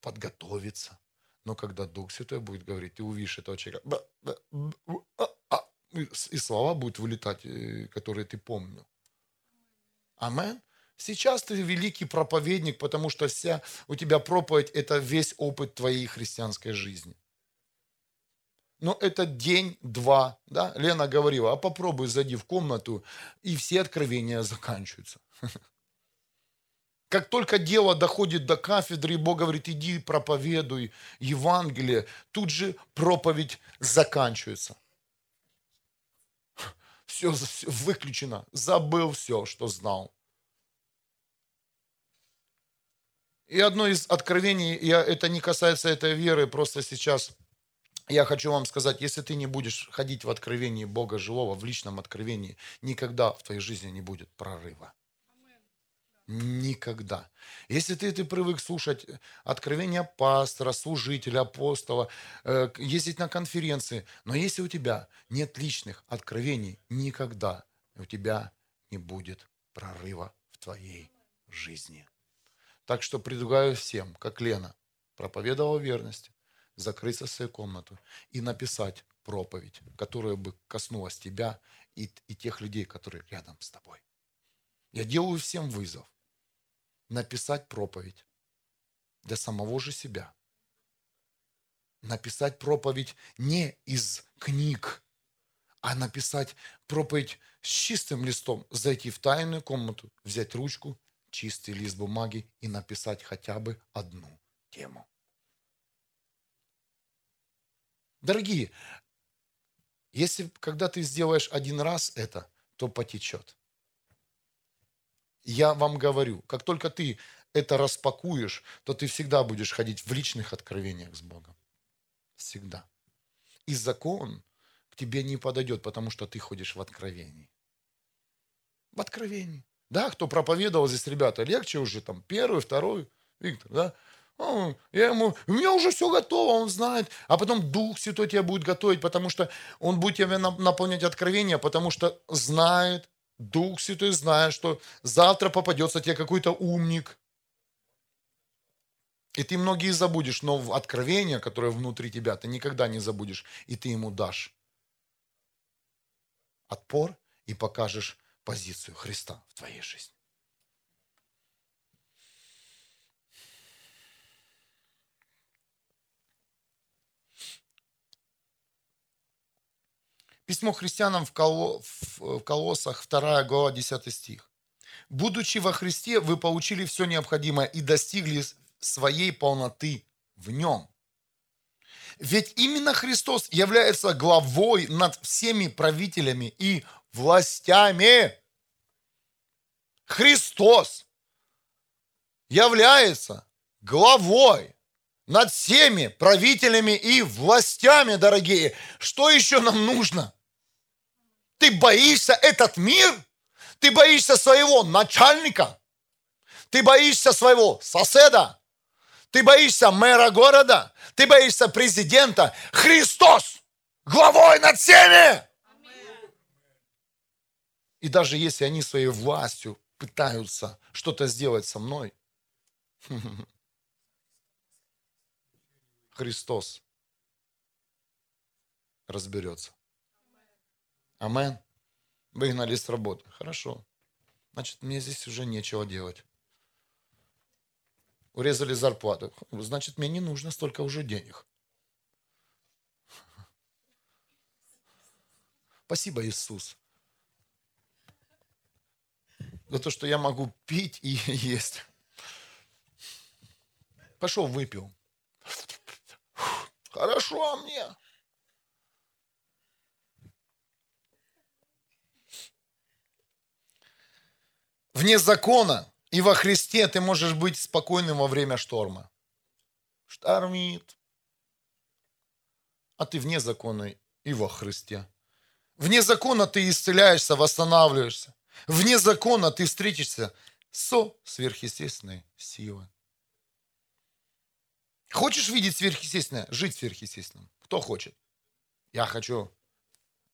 Подготовиться. Но когда Дух Святой будет говорить, ты увидишь этого человека, а, а, и слова будут вылетать, э, которые ты помнил. Амен. Сейчас ты великий проповедник, потому что вся у тебя проповедь – это весь опыт твоей христианской жизни но это день-два. Да? Лена говорила, а попробуй зайди в комнату, и все откровения заканчиваются. Как только дело доходит до кафедры, и Бог говорит, иди проповедуй Евангелие, тут же проповедь заканчивается. Все, все выключено. Забыл все, что знал. И одно из откровений, я, это не касается этой веры, просто сейчас я хочу вам сказать, если ты не будешь ходить в откровении Бога живого, в личном откровении, никогда в твоей жизни не будет прорыва. Никогда. Если ты, ты привык слушать откровения пастора, служителя, апостола, э, ездить на конференции, но если у тебя нет личных откровений, никогда у тебя не будет прорыва в твоей жизни. Так что предлагаю всем, как Лена, проповедовала верность, закрыться в свою комнату и написать проповедь, которая бы коснулась тебя и, и тех людей, которые рядом с тобой. Я делаю всем вызов написать проповедь для самого же себя. Написать проповедь не из книг, а написать проповедь с чистым листом, зайти в тайную комнату, взять ручку, чистый лист бумаги и написать хотя бы одну тему. Дорогие, если когда ты сделаешь один раз это, то потечет. Я вам говорю, как только ты это распакуешь, то ты всегда будешь ходить в личных откровениях с Богом. Всегда. И закон к тебе не подойдет, потому что ты ходишь в откровении. В откровении. Да, кто проповедовал здесь, ребята, легче уже там первый, второй, Виктор, да? Я ему, у меня уже все готово, он знает. А потом Дух Святой тебя будет готовить, потому что он будет тебя наполнять откровения, потому что знает, Дух Святой знает, что завтра попадется тебе какой-то умник. И ты многие забудешь, но откровение, которое внутри тебя, ты никогда не забудешь, и ты ему дашь отпор и покажешь позицию Христа в твоей жизни. Письмо христианам в, Коло, в Колоссах, 2 глава, 10 стих. «Будучи во Христе, вы получили все необходимое и достигли своей полноты в Нем». Ведь именно Христос является главой над всеми правителями и властями. Христос является главой над всеми правителями и властями, дорогие. Что еще нам нужно? Ты боишься этот мир? Ты боишься своего начальника? Ты боишься своего соседа? Ты боишься мэра города? Ты боишься президента? Христос главой над всеми! И даже если они своей властью пытаются что-то сделать со мной, Христос разберется. Амен. Выгнали с работы. Хорошо. Значит, мне здесь уже нечего делать. Урезали зарплату. Значит, мне не нужно столько уже денег. Спасибо, Иисус, за то, что я могу пить и есть. Пошел, выпил. Хорошо мне. Вне закона и во Христе ты можешь быть спокойным во время шторма. Штормит. А ты вне закона и во Христе. Вне закона ты исцеляешься, восстанавливаешься. Вне закона ты встретишься со сверхъестественной силой. Хочешь видеть сверхъестественное? Жить сверхъестественным. Кто хочет? Я хочу.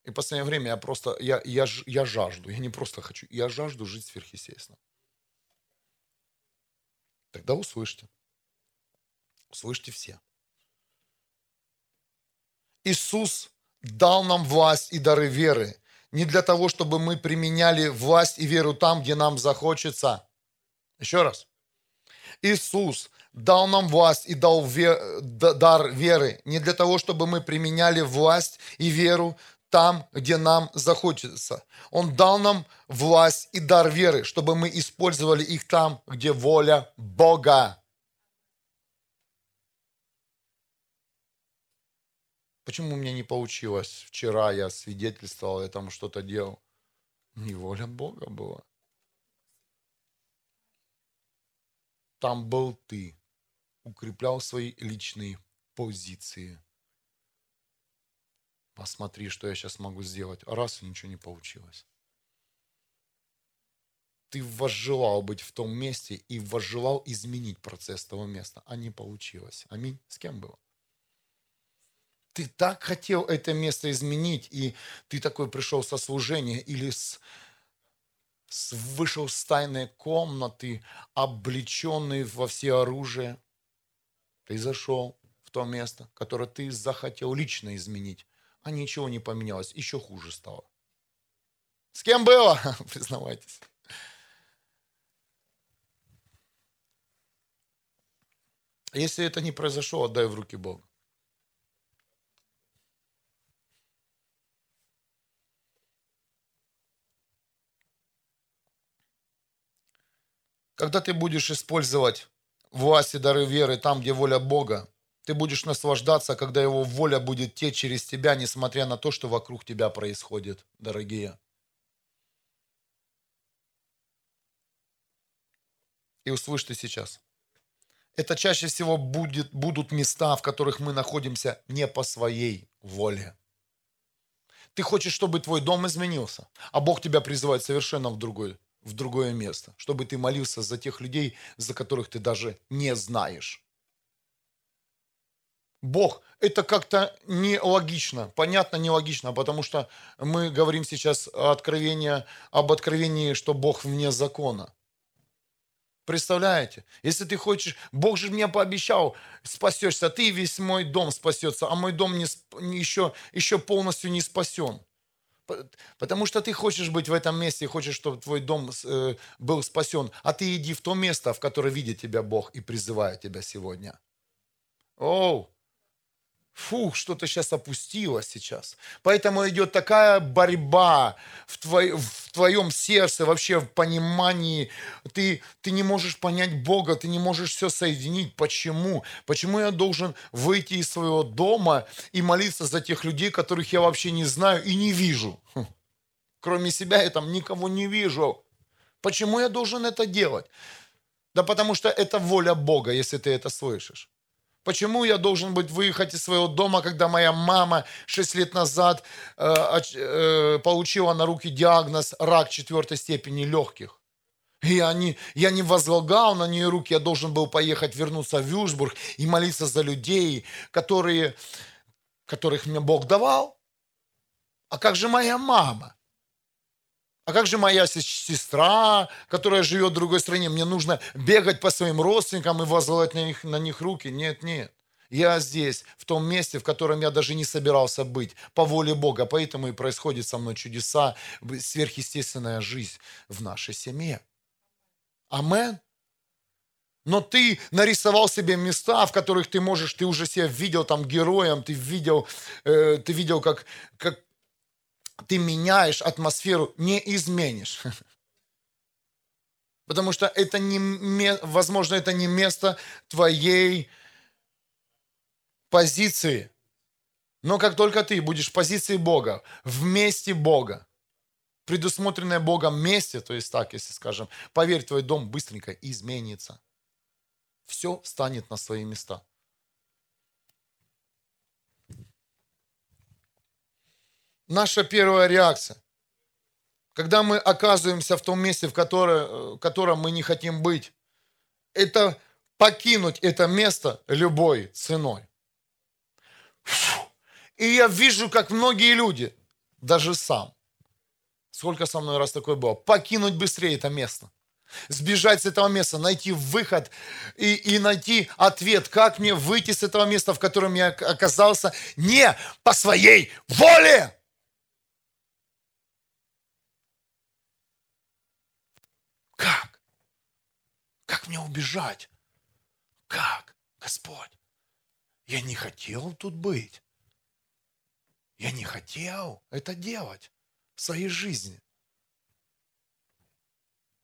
И в последнее время я просто, я, я, я жажду. Я не просто хочу, я жажду жить сверхъестественно. Тогда услышьте. Услышьте все. Иисус дал нам власть и дары веры. Не для того, чтобы мы применяли власть и веру там, где нам захочется. Еще раз. Иисус дал нам власть и дал вер, дар веры. Не для того, чтобы мы применяли власть и веру там, где нам захочется. Он дал нам власть и дар веры, чтобы мы использовали их там, где воля Бога. Почему у меня не получилось? Вчера я свидетельствовал, я там что-то делал. Не воля Бога была. Там был ты. Укреплял свои личные позиции. Посмотри, что я сейчас могу сделать. Раз и ничего не получилось. Ты возжелал быть в том месте и возжелал изменить процесс того места, а не получилось. Аминь. С кем было? ты так хотел это место изменить, и ты такой пришел со служения или с, с, вышел с тайной комнаты, облеченный во все оружие. Ты зашел в то место, которое ты захотел лично изменить, а ничего не поменялось, еще хуже стало. С кем было? Признавайтесь. Если это не произошло, отдай в руки Бога. Когда ты будешь использовать власть и дары веры там, где воля Бога, ты будешь наслаждаться, когда Его воля будет течь через тебя, несмотря на то, что вокруг тебя происходит, дорогие. И услышьте сейчас. Это чаще всего будет, будут места, в которых мы находимся не по своей воле. Ты хочешь, чтобы твой дом изменился, а Бог тебя призывает совершенно в другой в другое место, чтобы ты молился за тех людей, за которых ты даже не знаешь. Бог, это как-то нелогично, понятно, нелогично, потому что мы говорим сейчас о откровении, об откровении, что Бог вне закона. Представляете? Если ты хочешь, Бог же мне пообещал, спасешься, ты весь мой дом спасется, а мой дом не, еще, еще полностью не спасен. Потому что ты хочешь быть в этом месте хочешь, чтобы твой дом э, был спасен. А ты иди в то место, в которое видит тебя Бог и призывает тебя сегодня. Оу, Фух, что-то сейчас опустилось сейчас. Поэтому идет такая борьба в, твой, в твоем сердце, вообще в понимании. Ты, ты не можешь понять Бога, ты не можешь все соединить. Почему? Почему я должен выйти из своего дома и молиться за тех людей, которых я вообще не знаю и не вижу? Хм. Кроме себя я там никого не вижу. Почему я должен это делать? Да потому что это воля Бога, если ты это слышишь. Почему я должен быть выехать из своего дома, когда моя мама 6 лет назад э, э, получила на руки диагноз рак четвертой степени легких? Я не, я не возлагал на нее руки, я должен был поехать, вернуться в Вюрсбург и молиться за людей, которые, которых мне Бог давал. А как же моя мама? А как же моя сестра, которая живет в другой стране? Мне нужно бегать по своим родственникам и возлагать на них, на них руки? Нет, нет. Я здесь, в том месте, в котором я даже не собирался быть, по воле Бога. Поэтому и происходит со мной чудеса, сверхъестественная жизнь в нашей семье. Амен. Но ты нарисовал себе места, в которых ты можешь, ты уже себя видел там героем, ты видел, э, ты видел, как, как ты меняешь атмосферу, не изменишь. Потому что это не, возможно, это не место твоей позиции. Но как только ты будешь в позиции Бога, в месте Бога, предусмотренное Богом месте, то есть так, если скажем, поверь, твой дом быстренько изменится. Все станет на свои места. Наша первая реакция, когда мы оказываемся в том месте, в, которое, в котором мы не хотим быть, это покинуть это место любой ценой. И я вижу, как многие люди, даже сам, сколько со мной раз такое было, покинуть быстрее это место. Сбежать с этого места, найти выход и, и найти ответ, как мне выйти с этого места, в котором я оказался, не по своей воле. Как? Как мне убежать? Как, Господь? Я не хотел тут быть. Я не хотел это делать в своей жизни.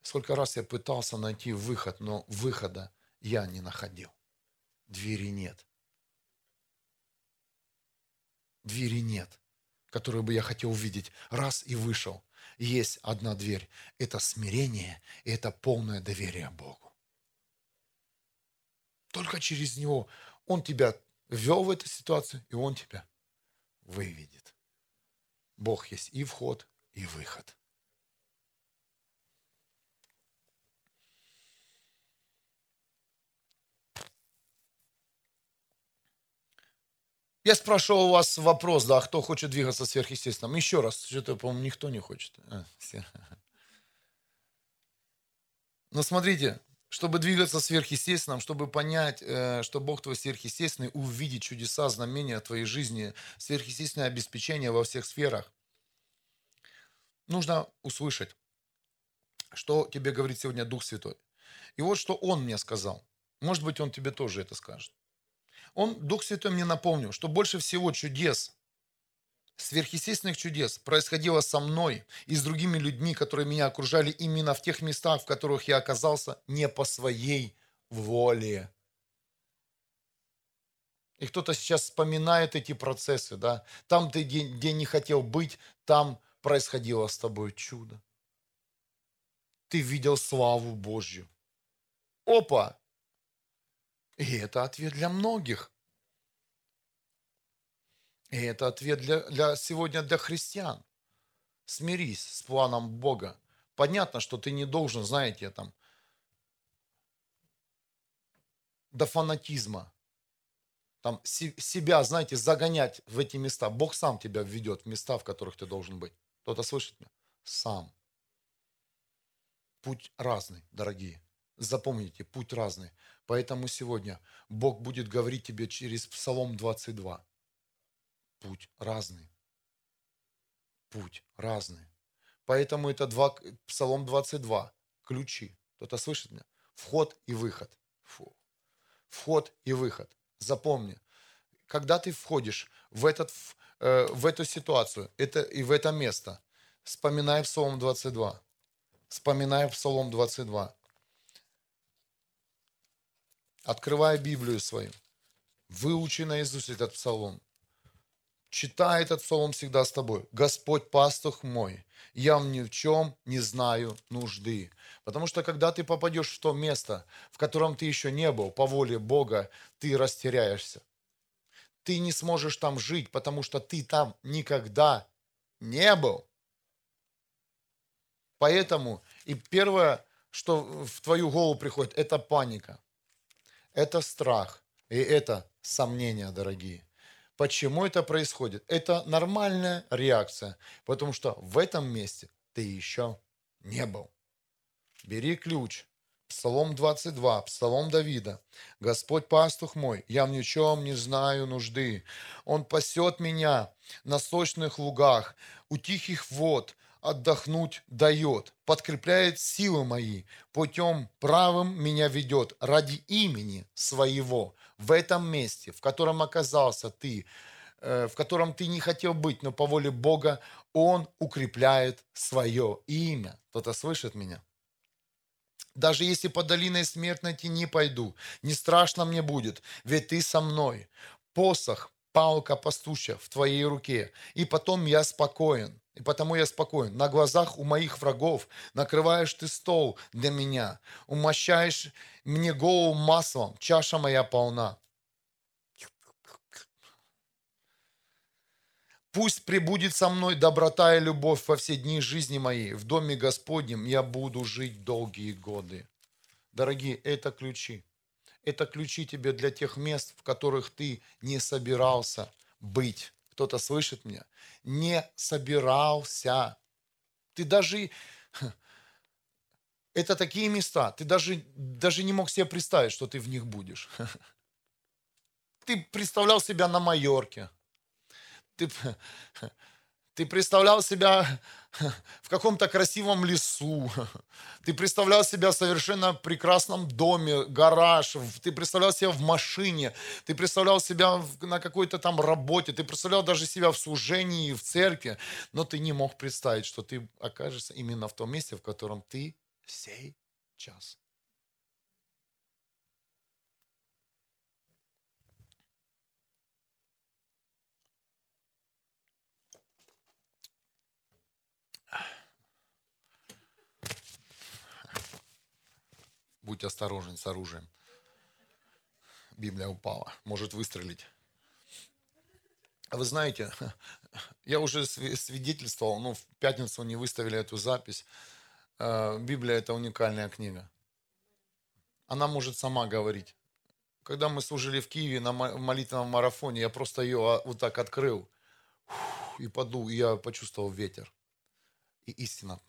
Сколько раз я пытался найти выход, но выхода я не находил. Двери нет. Двери нет, которую бы я хотел увидеть. Раз и вышел. Есть одна дверь. Это смирение и это полное доверие Богу. Только через него Он тебя ввел в эту ситуацию, и Он тебя выведет. Бог есть и вход, и выход. Я спрашивал у вас вопрос, да, кто хочет двигаться сверхъестественным. Еще раз, что-то, по-моему, никто не хочет. А. Но смотрите, чтобы двигаться сверхъестественным, чтобы понять, э, что Бог твой сверхъестественный, увидеть чудеса, знамения твоей жизни, сверхъестественное обеспечение во всех сферах, нужно услышать, что тебе говорит сегодня Дух Святой. И вот что Он мне сказал. Может быть, Он тебе тоже это скажет. Он, Дух Святой мне напомнил, что больше всего чудес сверхъестественных чудес происходило со мной и с другими людьми, которые меня окружали именно в тех местах, в которых я оказался не по своей воле. И кто-то сейчас вспоминает эти процессы, да. Там ты, где, где не хотел быть, там происходило с тобой чудо. Ты видел славу Божью. Опа! И это ответ для многих. И это ответ для, для сегодня для христиан. Смирись с планом Бога. Понятно, что ты не должен, знаете, там, до фанатизма, там, себя, знаете, загонять в эти места. Бог сам тебя введет в места, в которых ты должен быть. Кто-то слышит меня? Сам. Путь разный, дорогие. Запомните, путь разный. Поэтому сегодня Бог будет говорить тебе через Псалом 22 путь разный. Путь разный. Поэтому это два, Псалом 22, ключи. Кто-то слышит меня? Вход и выход. Фу. Вход и выход. Запомни, когда ты входишь в, этот, э, в эту ситуацию это, и в это место, вспоминай Псалом 22. Вспоминай Псалом 22. Открывай Библию свою. Выучи наизусть этот псалом. Читай этот псалом всегда с тобой. Господь пастух мой, я ни в чем не знаю нужды. Потому что когда ты попадешь в то место, в котором ты еще не был, по воле Бога, ты растеряешься. Ты не сможешь там жить, потому что ты там никогда не был. Поэтому и первое, что в твою голову приходит, это паника, это страх и это сомнения, дорогие. Почему это происходит? Это нормальная реакция, потому что в этом месте ты еще не был. Бери ключ. Псалом 22, Псалом Давида. «Господь пастух мой, я в ничем не знаю нужды. Он пасет меня на сочных лугах, у тихих вод, отдохнуть дает, подкрепляет силы мои, путем правым меня ведет ради имени своего. В этом месте, в котором оказался ты, э, в котором ты не хотел быть, но по воле Бога Он укрепляет свое имя. Кто-то слышит меня? Даже если по долиной смертной тени пойду, не страшно мне будет, ведь ты со мной. Посох, палка пастущая в твоей руке, и потом я спокоен. И потому я спокоен. На глазах у моих врагов накрываешь ты стол для меня, умощаешь мне голову маслом, чаша моя полна. Пусть пребудет со мной доброта и любовь во все дни жизни моей. В доме Господнем я буду жить долгие годы. Дорогие, это ключи. Это ключи тебе для тех мест, в которых ты не собирался быть. Кто-то слышит меня? Не собирался. Ты даже... Это такие места, ты даже, даже не мог себе представить, что ты в них будешь. Ты представлял себя на Майорке, ты, ты представлял себя в каком-то красивом лесу, ты представлял себя в совершенно прекрасном доме, гараж, ты представлял себя в машине, ты представлял себя на какой-то там работе, ты представлял даже себя в служении, в церкви, но ты не мог представить, что ты окажешься именно в том месте, в котором ты сейчас. Будь осторожен с оружием. Библия упала, может выстрелить. А вы знаете, я уже свидетельствовал, ну, в пятницу не выставили эту запись. Э, Библия – это уникальная книга. Она может сама говорить. Когда мы служили в Киеве на молитвенном марафоне, я просто ее а, вот так открыл и подул, и я почувствовал ветер. И истина,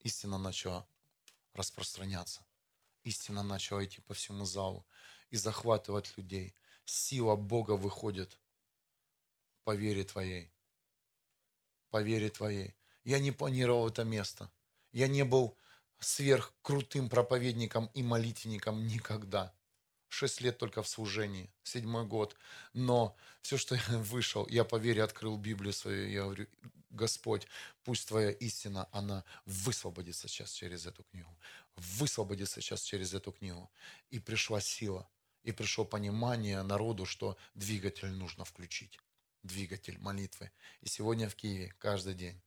истина начала распространяться. Истина начала идти по всему залу и захватывать людей. Сила Бога выходит по вере твоей. По вере твоей. Я не планировал это место. Я не был сверхкрутым проповедником и молитвенником никогда. Шесть лет только в служении, седьмой год. Но все, что я вышел, я по вере открыл Библию свою. Я говорю, Господь, пусть Твоя истина, она высвободится сейчас через эту книгу. Высвободится сейчас через эту книгу. И пришла сила, и пришло понимание народу, что двигатель нужно включить. Двигатель молитвы. И сегодня в Киеве каждый день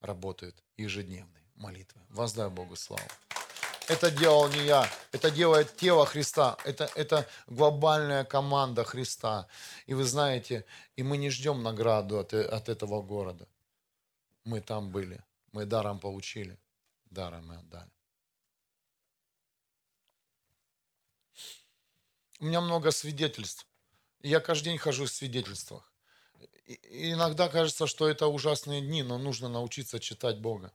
работают ежедневные молитвы. Воздай Богу славу. Это делал не я, это делает тело Христа, это, это глобальная команда Христа. И вы знаете, и мы не ждем награду от, от этого города. Мы там были, мы даром получили, даром мы отдали. У меня много свидетельств. Я каждый день хожу в свидетельствах. И иногда кажется, что это ужасные дни, но нужно научиться читать Бога.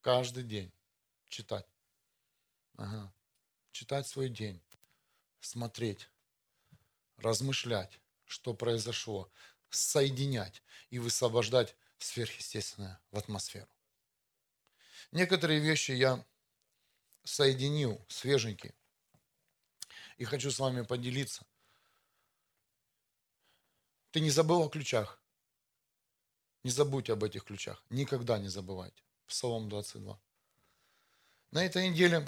Каждый день читать. Ага. Читать свой день, смотреть, размышлять, что произошло, соединять и высвобождать сверхъестественное в атмосферу. Некоторые вещи я соединил, свеженькие, и хочу с вами поделиться. Ты не забыл о ключах. Не забудьте об этих ключах. Никогда не забывайте. Псалом 22. На этой неделе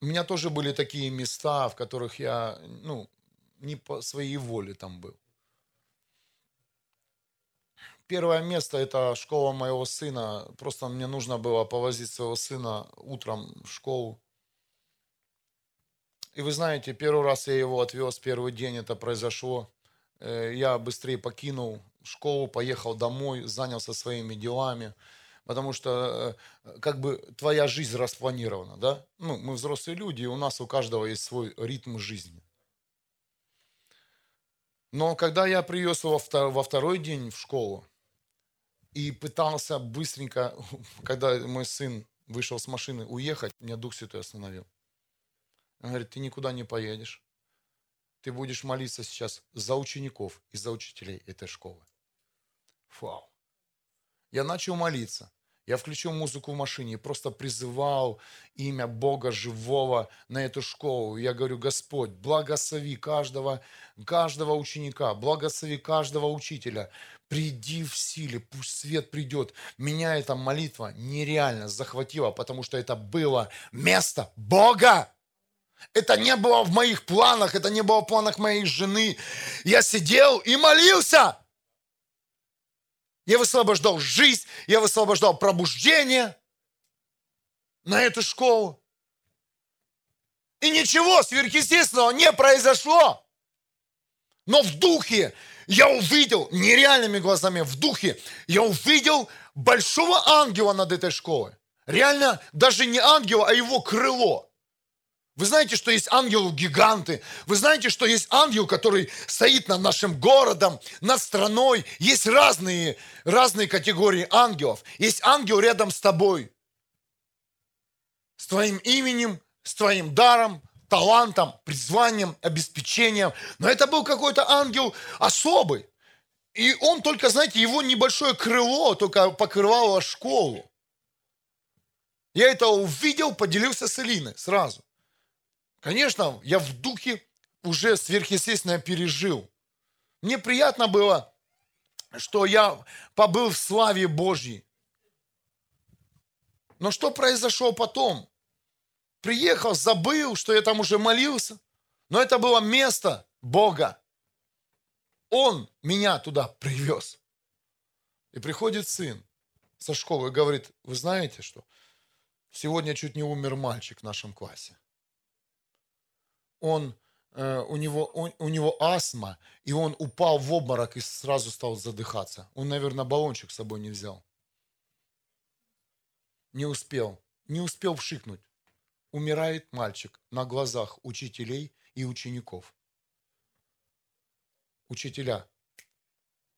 у меня тоже были такие места, в которых я, ну, не по своей воле там был. Первое место – это школа моего сына. Просто мне нужно было повозить своего сына утром в школу. И вы знаете, первый раз я его отвез, первый день это произошло. Э, я быстрее покинул школу, поехал домой, занялся своими делами, потому что э, как бы твоя жизнь распланирована, да? Ну, мы взрослые люди, и у нас у каждого есть свой ритм жизни. Но когда я привез его во второй день в школу, и пытался быстренько, когда мой сын вышел с машины уехать, меня Дух Святой остановил. Он говорит, ты никуда не поедешь. Ты будешь молиться сейчас за учеников и за учителей этой школы. Вау. Я начал молиться. Я включил музыку в машине и просто призывал имя Бога живого на эту школу. Я говорю, Господь, благослови каждого, каждого ученика, благослови каждого учителя. Приди в силе, пусть свет придет. Меня эта молитва нереально захватила, потому что это было место Бога. Это не было в моих планах, это не было в планах моей жены. Я сидел и молился. Я высвобождал жизнь, я высвобождал пробуждение на эту школу. И ничего сверхъестественного не произошло. Но в духе я увидел, нереальными глазами, в духе, я увидел большого ангела над этой школой. Реально, даже не ангела, а его крыло. Вы знаете, что есть ангелы-гиганты. Вы знаете, что есть ангел, который стоит над нашим городом, над страной. Есть разные, разные категории ангелов. Есть ангел рядом с тобой. С твоим именем, с твоим даром, талантом, призванием, обеспечением. Но это был какой-то ангел особый. И он только, знаете, его небольшое крыло только покрывало школу. Я это увидел, поделился с Элиной сразу. Конечно, я в духе уже сверхъестественно пережил. Мне приятно было, что я побыл в славе Божьей. Но что произошло потом? Приехал, забыл, что я там уже молился. Но это было место Бога. Он меня туда привез. И приходит сын со школы и говорит, вы знаете что? Сегодня чуть не умер мальчик в нашем классе он, э, у, него, он, у него астма, и он упал в обморок и сразу стал задыхаться. Он, наверное, баллончик с собой не взял. Не успел, не успел вшикнуть. Умирает мальчик на глазах учителей и учеников. Учителя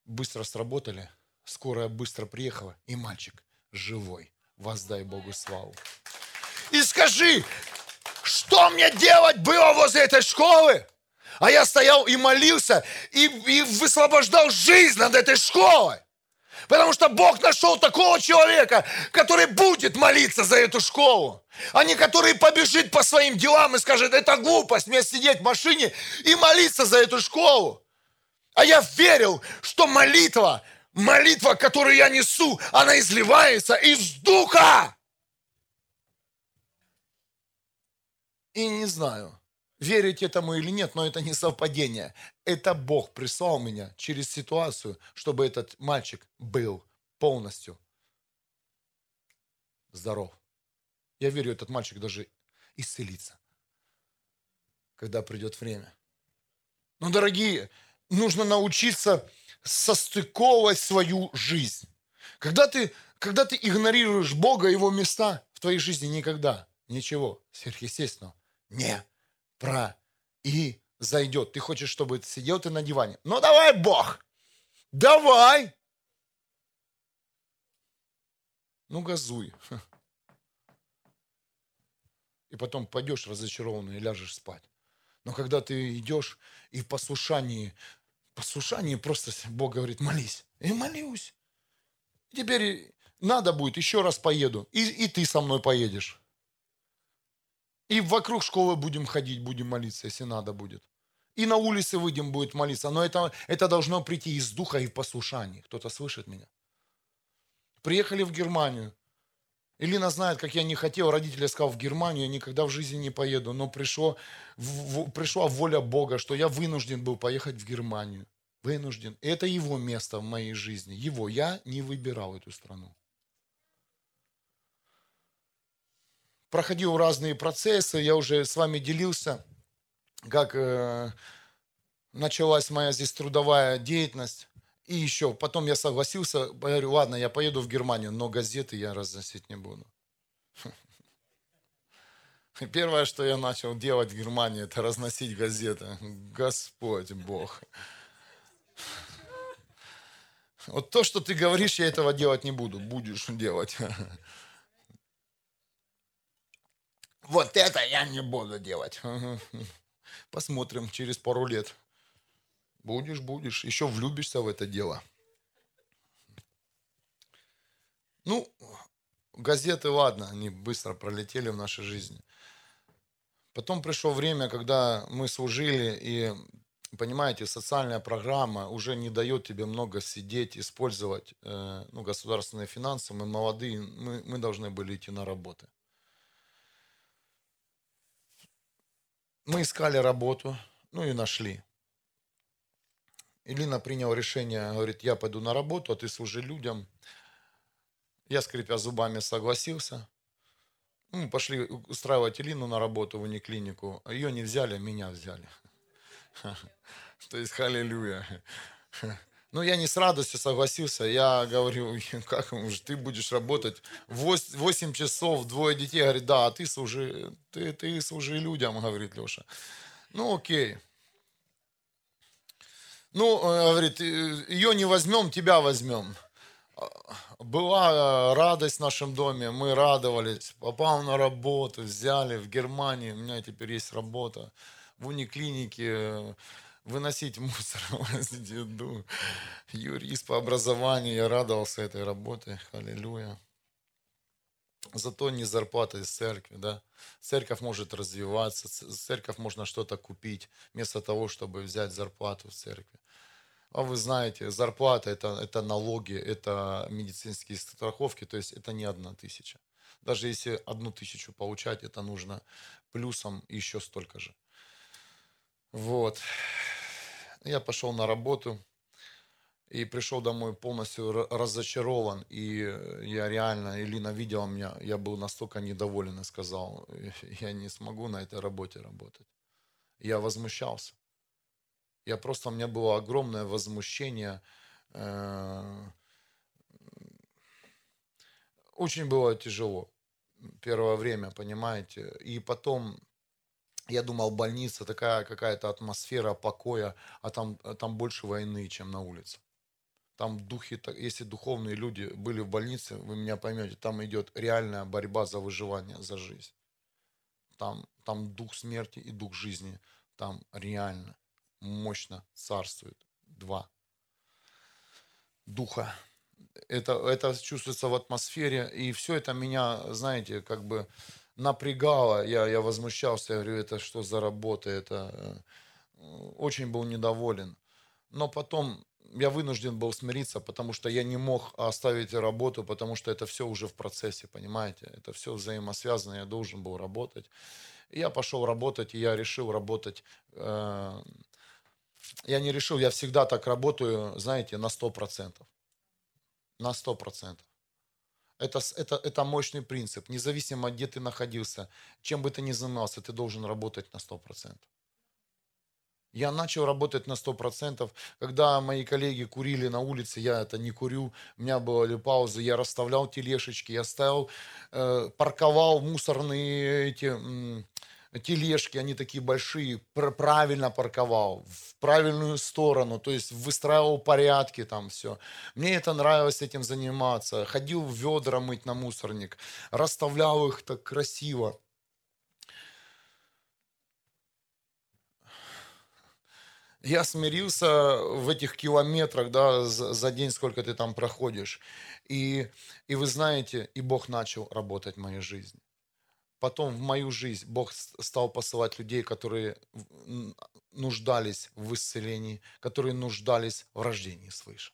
быстро сработали, скорая быстро приехала, и мальчик живой. Воздай Богу славу. И скажи, что мне делать было возле этой школы? А я стоял и молился, и, и высвобождал жизнь над этой школой. Потому что Бог нашел такого человека, который будет молиться за эту школу, а не который побежит по своим делам и скажет, это глупость, мне сидеть в машине и молиться за эту школу. А я верил, что молитва, молитва, которую я несу, она изливается из духа. И не знаю, верить этому или нет, но это не совпадение. Это Бог прислал меня через ситуацию, чтобы этот мальчик был полностью здоров. Я верю, этот мальчик даже исцелится, когда придет время. Но, дорогие, нужно научиться состыковывать свою жизнь. Когда ты, когда ты игнорируешь Бога, Его места в твоей жизни никогда ничего сверхъестественного не произойдет. Ты хочешь, чтобы сидел ты на диване. Ну давай, Бог, давай. Ну газуй. И потом пойдешь разочарованный и ляжешь спать. Но когда ты идешь и в послушании, послушании просто Бог говорит, молись. И молюсь. И теперь надо будет, еще раз поеду. И, и ты со мной поедешь. И вокруг школы будем ходить, будем молиться, если надо будет. И на улице выйдем, будет молиться. Но это, это должно прийти из духа и в послушании. Кто-то слышит меня? Приехали в Германию. Илина знает, как я не хотел. Родители сказал, в Германию я никогда в жизни не поеду. Но пришло, в, пришла воля Бога, что я вынужден был поехать в Германию. Вынужден. Это его место в моей жизни. Его. Я не выбирал эту страну. Проходил разные процессы, я уже с вами делился, как э, началась моя здесь трудовая деятельность. И еще, потом я согласился, говорю, ладно, я поеду в Германию, но газеты я разносить не буду. Первое, что я начал делать в Германии, это разносить газеты. Господь Бог. Вот то, что ты говоришь, я этого делать не буду. Будешь делать. вот это я не буду делать. Посмотрим через пару лет. Будешь, будешь, еще влюбишься в это дело. Ну, газеты, ладно, они быстро пролетели в нашей жизни. Потом пришло время, когда мы служили, и, понимаете, социальная программа уже не дает тебе много сидеть, использовать э, ну, государственные финансы. Мы молодые, мы, мы должны были идти на работы. Мы искали работу, ну и нашли. Илина приняла решение, говорит, я пойду на работу, а ты служи людям. Я, скрипя зубами, согласился. Мы пошли устраивать Илину на работу в униклинику. Ее не взяли, меня взяли. То есть, халилюя. Ну, я не с радостью согласился. Я говорю, как ты будешь работать 8 часов, двое детей. Говорит, да, а ты служи, ты, ты служи людям, говорит Леша. Ну, окей. Ну, э, говорит, ее не возьмем, тебя возьмем. Была э, радость в нашем доме, мы радовались. Попал на работу, взяли в Германии, у меня теперь есть работа. В униклинике э, выносить мусор, еду. Юрист по образованию, я радовался этой работе, аллилуйя. Зато не зарплата из церкви, да. Церковь может развиваться, церковь можно что-то купить, вместо того, чтобы взять зарплату в церкви. А вы знаете, зарплата это, это налоги, это медицинские страховки, то есть это не одна тысяча. Даже если одну тысячу получать, это нужно плюсом еще столько же. Вот. Я пошел на работу и пришел домой полностью разочарован. И я реально, Илина видела меня, я был настолько недоволен и сказал, я не смогу на этой работе работать. Я возмущался. Я просто, у меня было огромное возмущение. Э, очень было тяжело первое время, понимаете. И потом я думал, больница такая какая-то атмосфера покоя, а там, там больше войны, чем на улице. Там духи, если духовные люди были в больнице, вы меня поймете, там идет реальная борьба за выживание, за жизнь. Там, там дух смерти и дух жизни, там реально, мощно царствует. Два. Духа. Это, это чувствуется в атмосфере, и все это меня, знаете, как бы напрягало, я, я возмущался, я говорю, это что за работа, это э, очень был недоволен. Но потом я вынужден был смириться, потому что я не мог оставить работу, потому что это все уже в процессе, понимаете? Это все взаимосвязано, я должен был работать. Я пошел работать, и я решил работать. Э, я не решил, я всегда так работаю, знаете, на 100%. На 100%. Это, это, это мощный принцип. Независимо, где ты находился, чем бы ты ни занимался, ты должен работать на 100%. Я начал работать на 100%. Когда мои коллеги курили на улице, я это не курю. У меня были паузы, я расставлял тележечки, я ставил, э, парковал мусорные эти... Э, тележки, они такие большие, правильно парковал, в правильную сторону, то есть выстраивал порядки там все. Мне это нравилось этим заниматься. Ходил в ведра мыть на мусорник, расставлял их так красиво. я смирился в этих километрах, да, за, за день, сколько ты там проходишь. И, и вы знаете, и Бог начал работать в моей жизни потом в мою жизнь Бог стал посылать людей, которые нуждались в исцелении, которые нуждались в рождении свыше.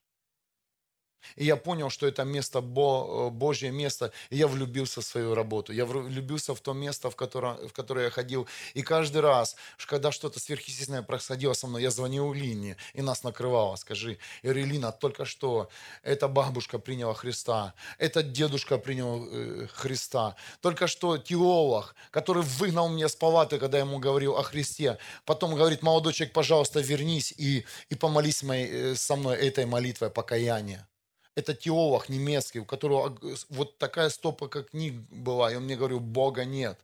И я понял, что это место, э, Божье место, и я влюбился в свою работу. Я влюбился в то место, в которое, в которое я ходил. И каждый раз, когда что-то сверхъестественное происходило со мной, я звонил Лине, и нас накрывало. Скажи, я говорю, Лина, только что эта бабушка приняла Христа, этот дедушка принял э, Христа. Только что теолог, который выгнал меня с палаты, когда я ему говорил о Христе. Потом говорит, молодой человек, пожалуйста, вернись и, и помолись моей, э, со мной этой молитвой покаяния это теолог немецкий, у которого вот такая стопа книг была, и он мне говорил, Бога нет.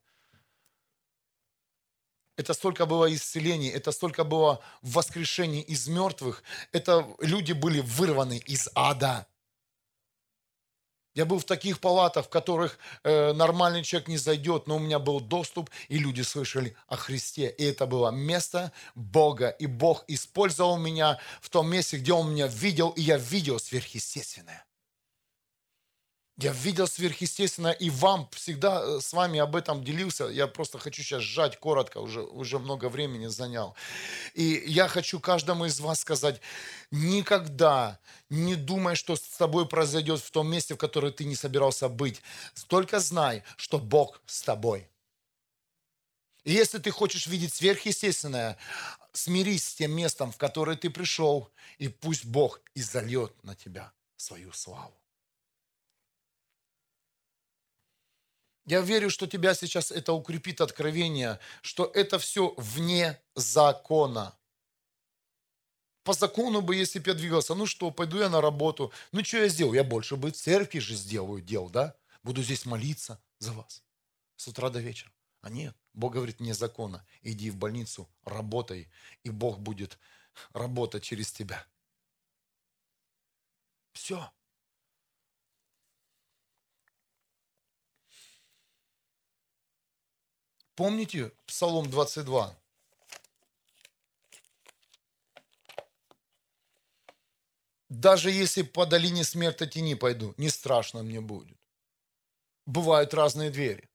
Это столько было исцелений, это столько было воскрешений из мертвых. Это люди были вырваны из ада. Я был в таких палатах, в которых э, нормальный человек не зайдет, но у меня был доступ, и люди слышали о Христе. И это было место Бога. И Бог использовал меня в том месте, где Он меня видел, и я видел сверхъестественное. Я видел сверхъестественное, и вам всегда э, с вами об этом делился. Я просто хочу сейчас сжать коротко, уже, уже много времени занял. И я хочу каждому из вас сказать, никогда не думай, что с тобой произойдет в том месте, в котором ты не собирался быть. Только знай, что Бог с тобой. И если ты хочешь видеть сверхъестественное, смирись с тем местом, в которое ты пришел, и пусть Бог изольет на тебя свою славу. Я верю, что тебя сейчас это укрепит откровение, что это все вне закона. По закону бы, если бы я двигался, ну что, пойду я на работу. Ну что я сделал? Я больше бы в церкви же сделаю дел, да? Буду здесь молиться за вас с утра до вечера. А нет, Бог говорит, не закона. Иди в больницу, работай, и Бог будет работать через тебя. Все. Помните Псалом 22? Даже если по долине смерти тени пойду, не страшно мне будет. Бывают разные двери.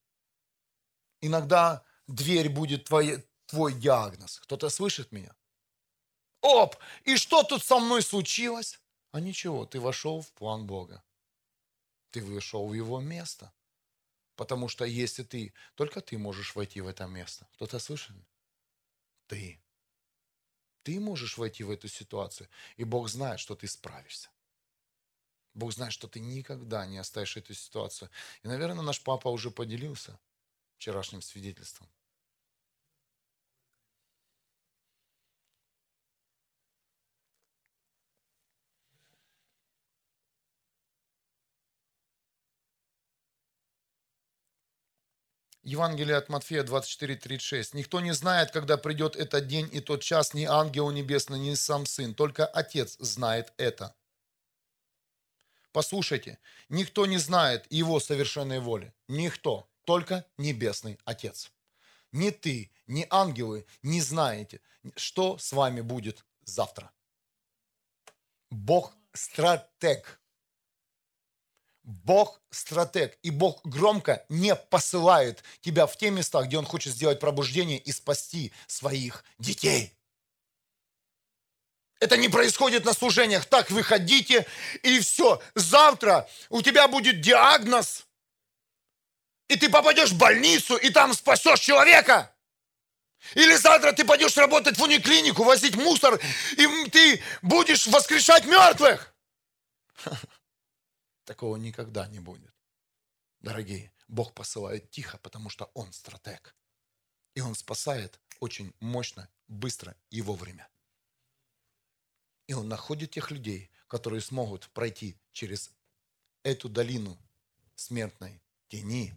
Иногда дверь будет твой, твой диагноз. Кто-то слышит меня? Оп! И что тут со мной случилось? А ничего, ты вошел в план Бога. Ты вышел в его место. Потому что если ты, только ты можешь войти в это место. Кто-то слышит? Ты. Ты можешь войти в эту ситуацию. И Бог знает, что ты справишься. Бог знает, что ты никогда не оставишь эту ситуацию. И, наверное, наш папа уже поделился вчерашним свидетельством. Евангелие от Матфея 24:36. Никто не знает, когда придет этот день и тот час, ни ангел небесный, ни сам сын, только Отец знает это. Послушайте, никто не знает его совершенной воли. Никто, только Небесный Отец. Ни ты, ни ангелы не знаете, что с вами будет завтра. Бог стратег. Бог стратег, и Бог громко не посылает тебя в те места, где Он хочет сделать пробуждение и спасти своих детей. Это не происходит на служениях. Так, выходите, и все. Завтра у тебя будет диагноз, и ты попадешь в больницу, и там спасешь человека. Или завтра ты пойдешь работать в униклинику, возить мусор, и ты будешь воскрешать мертвых. Такого никогда не будет. Дорогие, Бог посылает тихо, потому что Он стратег. И Он спасает очень мощно, быстро и вовремя. И Он находит тех людей, которые смогут пройти через эту долину смертной тени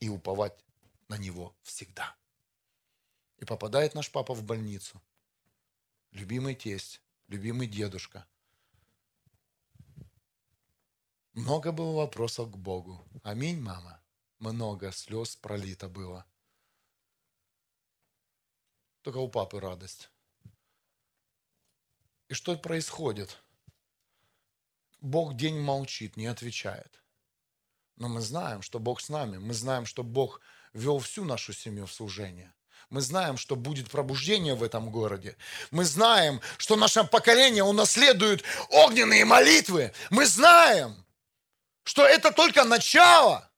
и уповать на Него всегда. И попадает наш папа в больницу. Любимый тесть, любимый дедушка, много было вопросов к Богу. Аминь, мама. Много слез пролито было. Только у папы радость. И что происходит? Бог день молчит, не отвечает. Но мы знаем, что Бог с нами. Мы знаем, что Бог вел всю нашу семью в служение. Мы знаем, что будет пробуждение в этом городе. Мы знаем, что наше поколение унаследует огненные молитвы. Мы знаем, что это только начало.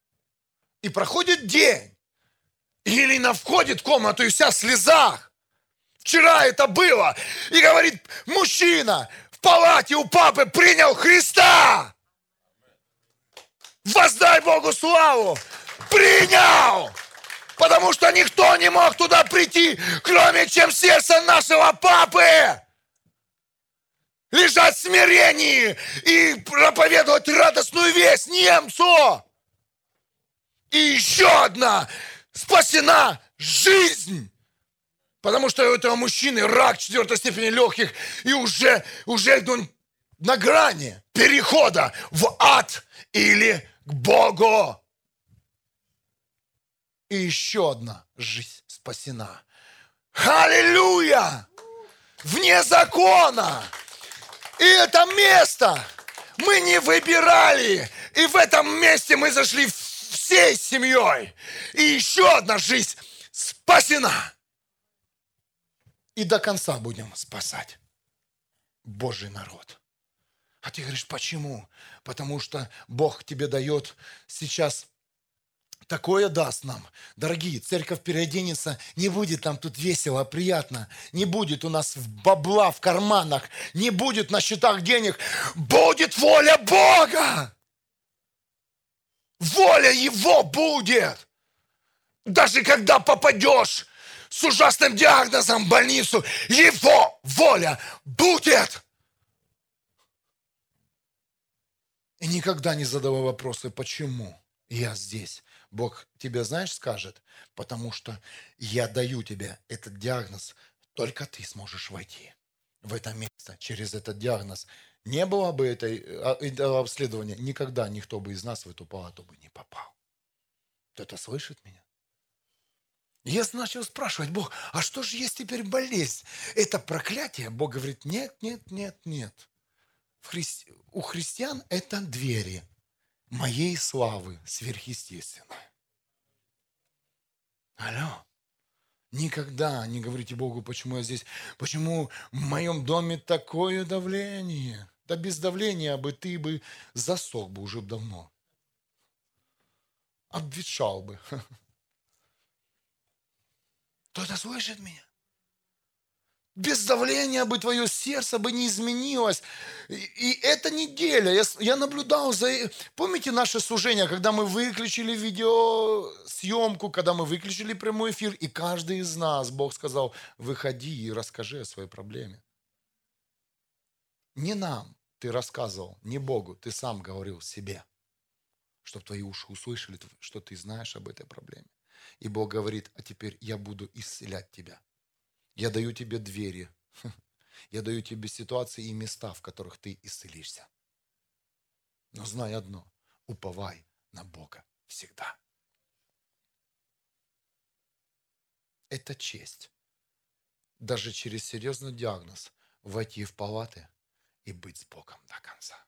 И проходит день. И Елена входит в комнату и вся в слезах. Вчера это было. И говорит, мужчина в палате у папы принял Христа. Воздай Богу славу. Принял. Потому что никто не мог туда прийти, кроме чем сердце нашего папы лежать в смирении и проповедовать радостную весть немцу. И еще одна спасена жизнь. Потому что у этого мужчины рак четвертой степени легких, и уже, уже он на грани перехода в ад или к Богу. И еще одна жизнь спасена. Аллилуйя! Вне закона. И это место мы не выбирали. И в этом месте мы зашли всей семьей. И еще одна жизнь спасена. И до конца будем спасать Божий народ. А ты говоришь, почему? Потому что Бог тебе дает сейчас такое даст нам. Дорогие, церковь переоденется, не будет нам тут весело, приятно. Не будет у нас бабла в карманах, не будет на счетах денег. Будет воля Бога! Воля Его будет! Даже когда попадешь с ужасным диагнозом в больницу, Его воля будет! И никогда не задавай вопросы, почему я здесь. Бог тебе, знаешь, скажет, потому что я даю тебе этот диагноз, только ты сможешь войти в это место через этот диагноз. Не было бы этой, а, этого обследования, никогда никто бы из нас в эту палату бы не попал. Кто-то слышит меня? Я начал спрашивать, Бог, а что же есть теперь болезнь? Это проклятие? Бог говорит, нет, нет, нет, нет хри... у христиан это двери моей славы сверхъестественной. Алло. Никогда не говорите Богу, почему я здесь, почему в моем доме такое давление. Да без давления бы ты бы засох бы уже давно. Обветшал бы. Кто-то слышит меня? Без давления бы твое сердце бы не изменилось. И, и эта неделя, я, я наблюдал за... Помните наше служение, когда мы выключили видеосъемку, когда мы выключили прямой эфир, и каждый из нас, Бог сказал, выходи и расскажи о своей проблеме. Не нам ты рассказывал, не Богу, ты сам говорил себе, чтобы твои уши услышали, что ты знаешь об этой проблеме. И Бог говорит, а теперь я буду исцелять тебя. Я даю тебе двери. Я даю тебе ситуации и места, в которых ты исцелишься. Но знай одно, уповай на Бога всегда. Это честь. Даже через серьезный диагноз войти в палаты и быть с Богом до конца.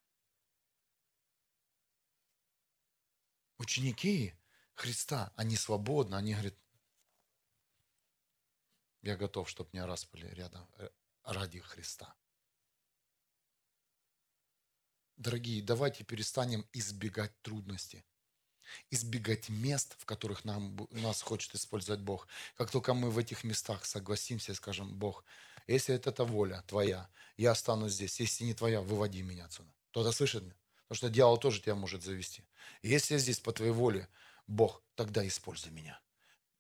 Ученики Христа, они свободны, они говорят, я готов, чтобы меня распали рядом э, ради Христа. Дорогие, давайте перестанем избегать трудностей, избегать мест, в которых нам, нас хочет использовать Бог. Как только мы в этих местах согласимся и скажем, Бог, если это та воля твоя, я останусь здесь. Если не твоя, выводи меня отсюда. Кто-то слышит меня? Потому что дьявол тоже тебя может завести. Если я здесь по твоей воле, Бог, тогда используй меня.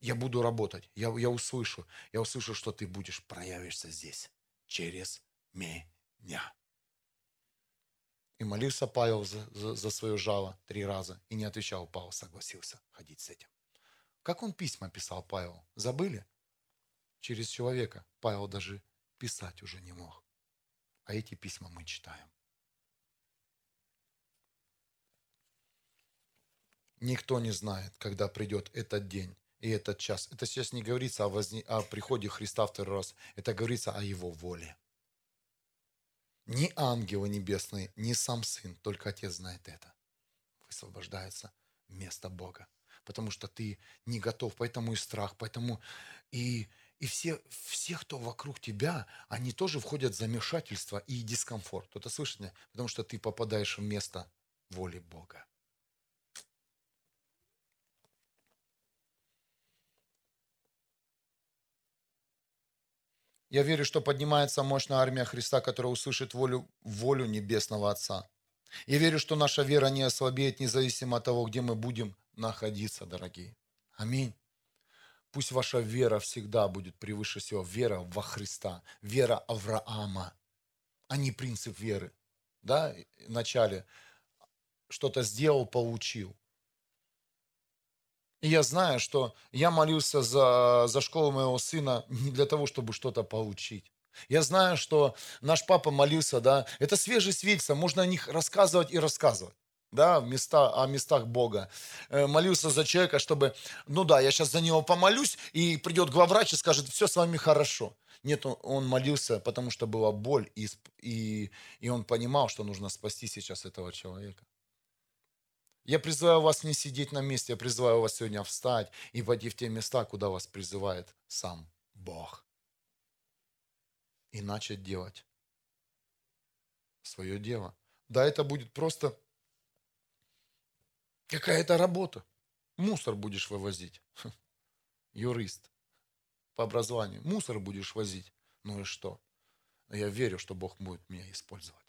Я буду работать, я, я услышу, я услышу, что ты будешь, проявишься здесь, через меня. И молился Павел за, за, за свое жало три раза, и не отвечал, Павел согласился ходить с этим. Как он письма писал Павел? Забыли? Через человека Павел даже писать уже не мог. А эти письма мы читаем. Никто не знает, когда придет этот день, и этот час. Это сейчас не говорится о, возне... о приходе Христа второй раз. Это говорится о Его воле. Ни ангелы небесные, ни сам Сын, только Отец знает это. Высвобождается место Бога. Потому что ты не готов, поэтому и страх, поэтому и, и все, все, кто вокруг тебя, они тоже входят в замешательство и дискомфорт. Кто-то слышит меня? Потому что ты попадаешь в место воли Бога. Я верю, что поднимается мощная армия Христа, которая услышит волю, волю Небесного Отца. Я верю, что наша вера не ослабеет, независимо от того, где мы будем находиться, дорогие. Аминь. Пусть ваша вера всегда будет превыше всего. Вера во Христа, вера Авраама, а не принцип веры. Да, вначале что-то сделал, получил. И я знаю, что я молился за, за школу моего сына не для того, чтобы что-то получить. Я знаю, что наш папа молился, да, это свежие свидетельства, можно о них рассказывать и рассказывать да, места, о местах Бога. Э, молился за человека, чтобы, ну да, я сейчас за него помолюсь, и придет главврач и скажет, все с вами хорошо. Нет, он, он молился, потому что была боль, и, и, и он понимал, что нужно спасти сейчас этого человека. Я призываю вас не сидеть на месте, я призываю вас сегодня встать и войти в те места, куда вас призывает сам Бог. И начать делать свое дело. Да, это будет просто какая-то работа. Мусор будешь вывозить. Юрист по образованию. Мусор будешь возить. Ну и что? Я верю, что Бог будет меня использовать.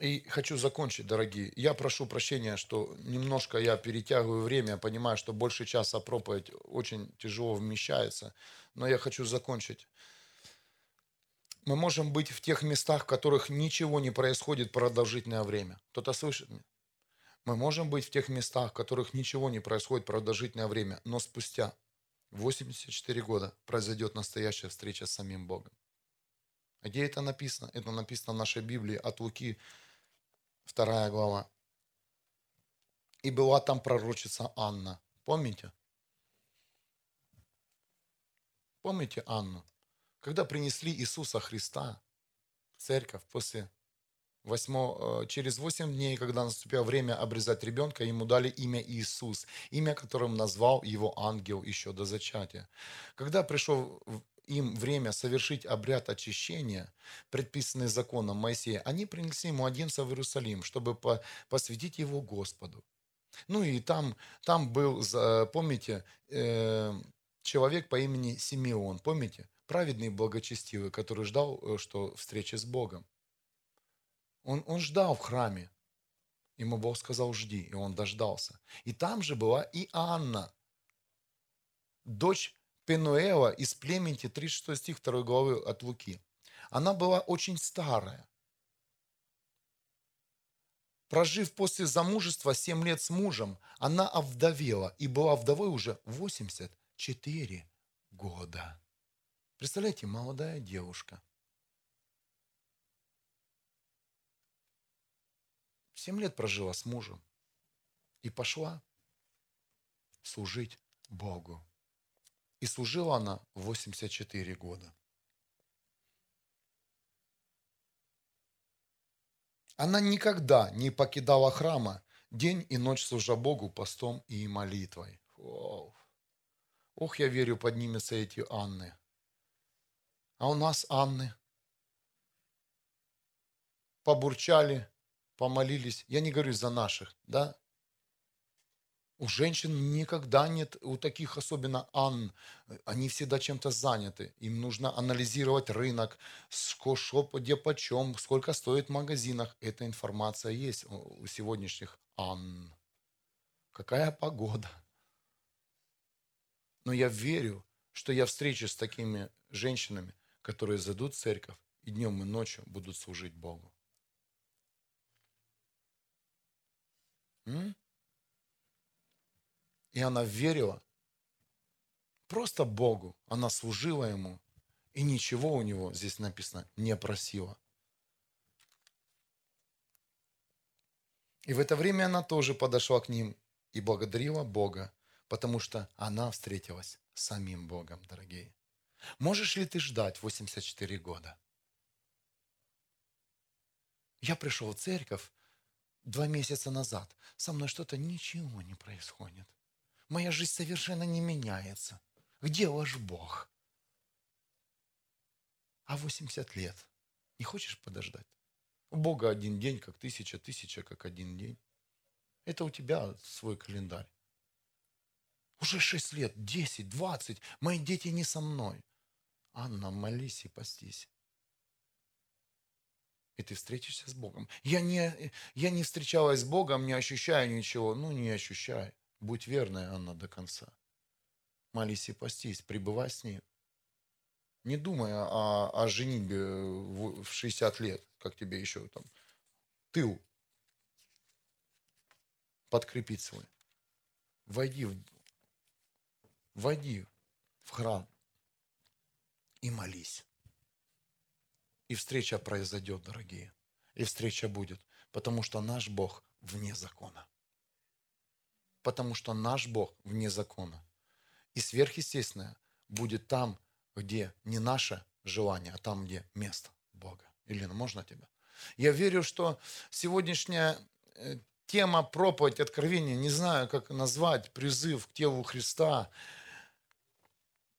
И хочу закончить, дорогие. Я прошу прощения, что немножко я перетягиваю время, понимаю, что больше часа проповедь очень тяжело вмещается, но я хочу закончить. Мы можем быть в тех местах, в которых ничего не происходит продолжительное время. Кто-то слышит меня? Мы можем быть в тех местах, в которых ничего не происходит продолжительное время, но спустя 84 года произойдет настоящая встреча с самим Богом. Где это написано? Это написано в нашей Библии от Луки вторая глава. И была там пророчица Анна. Помните? Помните Анну? Когда принесли Иисуса Христа в церковь после 8, э, через 8 дней, когда наступило время обрезать ребенка, ему дали имя Иисус, имя, которым назвал его ангел еще до зачатия. Когда пришел им время совершить обряд очищения, предписанный законом Моисея, они принесли младенца в Иерусалим, чтобы посвятить его Господу. Ну и там, там был, помните, э, человек по имени Симеон, помните? Праведный и благочестивый, который ждал, э, что встречи с Богом. Он, он ждал в храме. Ему Бог сказал, жди, и он дождался. И там же была и Анна, дочь Пенуэла из племени, 36 стих 2 главы от Луки. Она была очень старая. Прожив после замужества 7 лет с мужем, она овдовела и была вдовой уже 84 года. Представляете, молодая девушка. 7 лет прожила с мужем и пошла служить Богу. И служила она 84 года. Она никогда не покидала храма, день и ночь служа Богу постом и молитвой. Ох, Ох я верю, поднимутся эти Анны. А у нас Анны. Побурчали, помолились. Я не говорю за наших, да? У женщин никогда нет, у таких особенно Ан, они всегда чем-то заняты. Им нужно анализировать рынок, что, где почем, сколько стоит в магазинах. Эта информация есть у сегодняшних Ан. Какая погода. Но я верю, что я встречусь с такими женщинами, которые зайдут в церковь и днем и ночью будут служить Богу. М? И она верила просто Богу. Она служила Ему. И ничего у него, здесь написано, не просила. И в это время она тоже подошла к ним и благодарила Бога, потому что она встретилась с самим Богом, дорогие. Можешь ли ты ждать 84 года? Я пришел в церковь два месяца назад. Со мной что-то ничего не происходит. Моя жизнь совершенно не меняется. Где ваш Бог? А 80 лет не хочешь подождать? У Бога один день, как тысяча, тысяча, как один день. Это у тебя свой календарь. Уже 6 лет, 10, 20, мои дети не со мной. Анна, молись и постись. И ты встретишься с Богом. Я не, я не встречалась с Богом, не ощущаю ничего. Ну, не ощущай. Будь верной, Анна, до конца. Молись и постись, пребывай с ней. Не думай о, о женитьбе в 60 лет, как тебе еще там тыл подкрепить свой. Войди в, войди в храм и молись. И встреча произойдет, дорогие. И встреча будет. Потому что наш Бог вне закона. Потому что наш Бог вне закона. И сверхъестественное будет там, где не наше желание, а там, где место Бога. Елена, можно тебя? Я верю, что сегодняшняя э, тема проповедь откровения, не знаю, как назвать, призыв к телу Христа,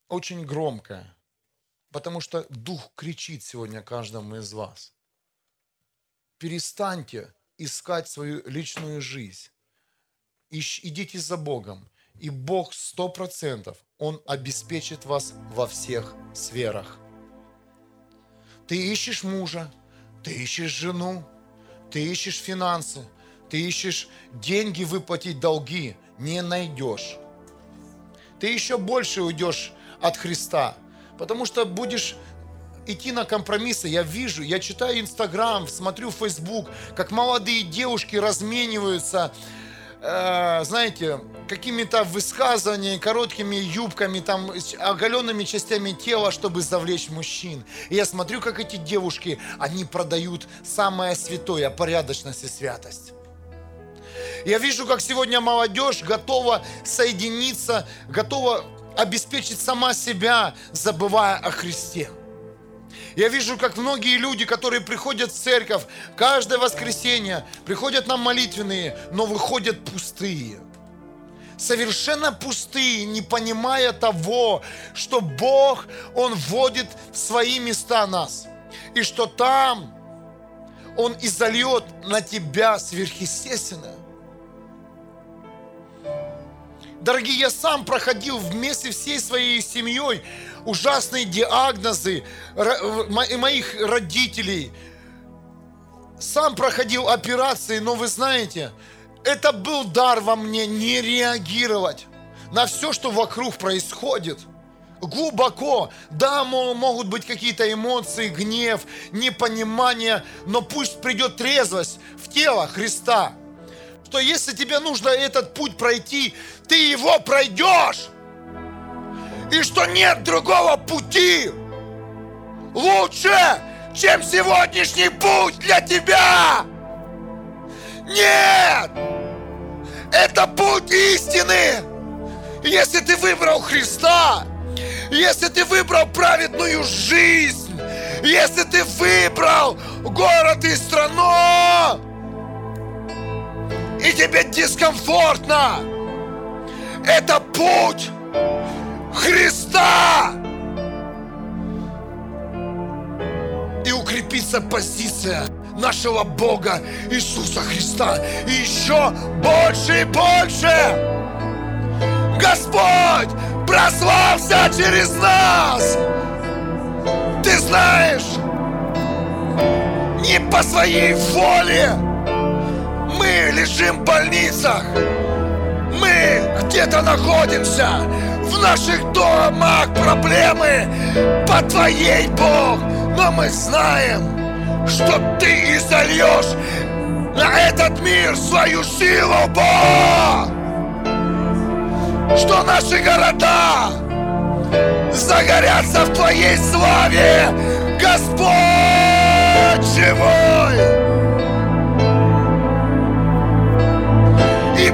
очень громкая, потому что Дух кричит сегодня каждому из вас. Перестаньте искать свою личную жизнь. Идите за Богом. И Бог сто процентов, Он обеспечит вас во всех сферах. Ты ищешь мужа, ты ищешь жену, ты ищешь финансы, ты ищешь деньги выплатить долги, не найдешь. Ты еще больше уйдешь от Христа, потому что будешь идти на компромиссы. Я вижу, я читаю Инстаграм, смотрю Фейсбук, как молодые девушки размениваются, э, знаете, какими-то высказываниями, короткими юбками, там, оголенными частями тела, чтобы завлечь мужчин. И я смотрю, как эти девушки, они продают самое святое, порядочность и святость. Я вижу, как сегодня молодежь готова соединиться, готова обеспечить сама себя, забывая о Христе. Я вижу, как многие люди, которые приходят в церковь каждое воскресенье, приходят на молитвенные, но выходят пустые. Совершенно пустые, не понимая того, что Бог, Он вводит в свои места нас. И что там Он изольет на тебя сверхъестественное. Дорогие, я сам проходил вместе всей своей семьей ужасные диагнозы моих родителей. Сам проходил операции, но вы знаете, это был дар во мне не реагировать на все, что вокруг происходит. Глубоко, да, могут быть какие-то эмоции, гнев, непонимание, но пусть придет трезвость в тело Христа. Что если тебе нужно этот путь пройти, ты его пройдешь и что нет другого пути лучше, чем сегодняшний путь для тебя. Нет! Это путь истины. Если ты выбрал Христа, если ты выбрал праведную жизнь, если ты выбрал город и страну, и тебе дискомфортно, это путь Христа! И укрепится позиция нашего Бога Иисуса Христа. И еще больше и больше! Господь прославься через нас! Ты знаешь, не по своей воле мы лежим в больницах, мы где-то находимся, в наших домах проблемы по Твоей, Бог. Но мы знаем, что Ты изольешь на этот мир свою силу, Бог. Что наши города загорятся в Твоей славе, Господь живой.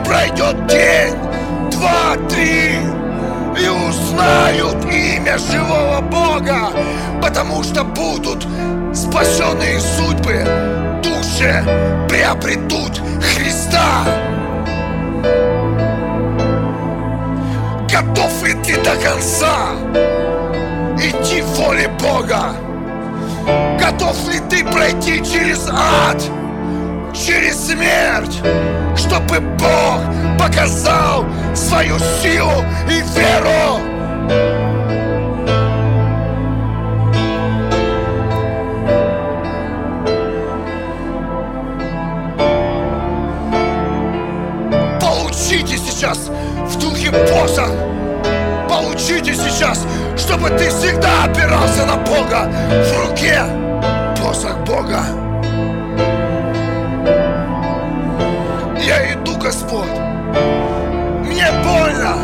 Пройдет день, два, три, и узнают имя живого Бога, потому что будут спасенные судьбы, души приобретут Христа. Готов ты до конца идти в воле Бога? Готов ли ты пройти через ад? Через смерть, чтобы Бог показал свою силу и веру. Получите сейчас в духе посох. Получите сейчас, чтобы ты всегда опирался на Бога в руке. Посох Бога. Мне больно.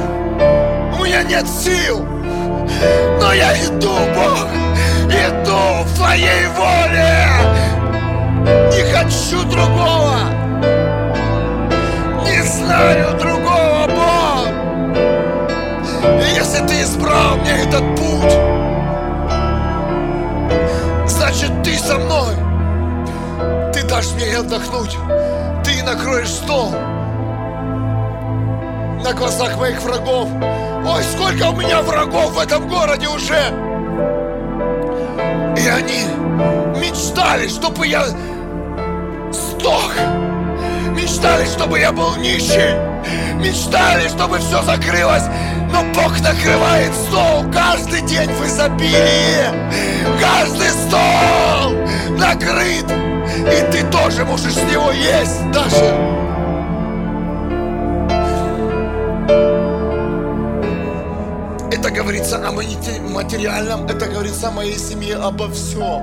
У меня нет сил. Но я иду, Бог, иду в Твоей воле. Не хочу другого. Не знаю другого, Бог. И если Ты избрал мне этот путь, значит Ты со мной. Ты дашь мне отдохнуть. Ты накроешь стол на глазах моих врагов. Ой, сколько у меня врагов в этом городе уже! И они мечтали, чтобы я сдох. Мечтали, чтобы я был нищий. Мечтали, чтобы все закрылось. Но Бог накрывает стол каждый день в изобилии. Каждый стол накрыт. И ты тоже можешь с него есть даже. Говорится о материальном, это говорится о моей семье, обо всем.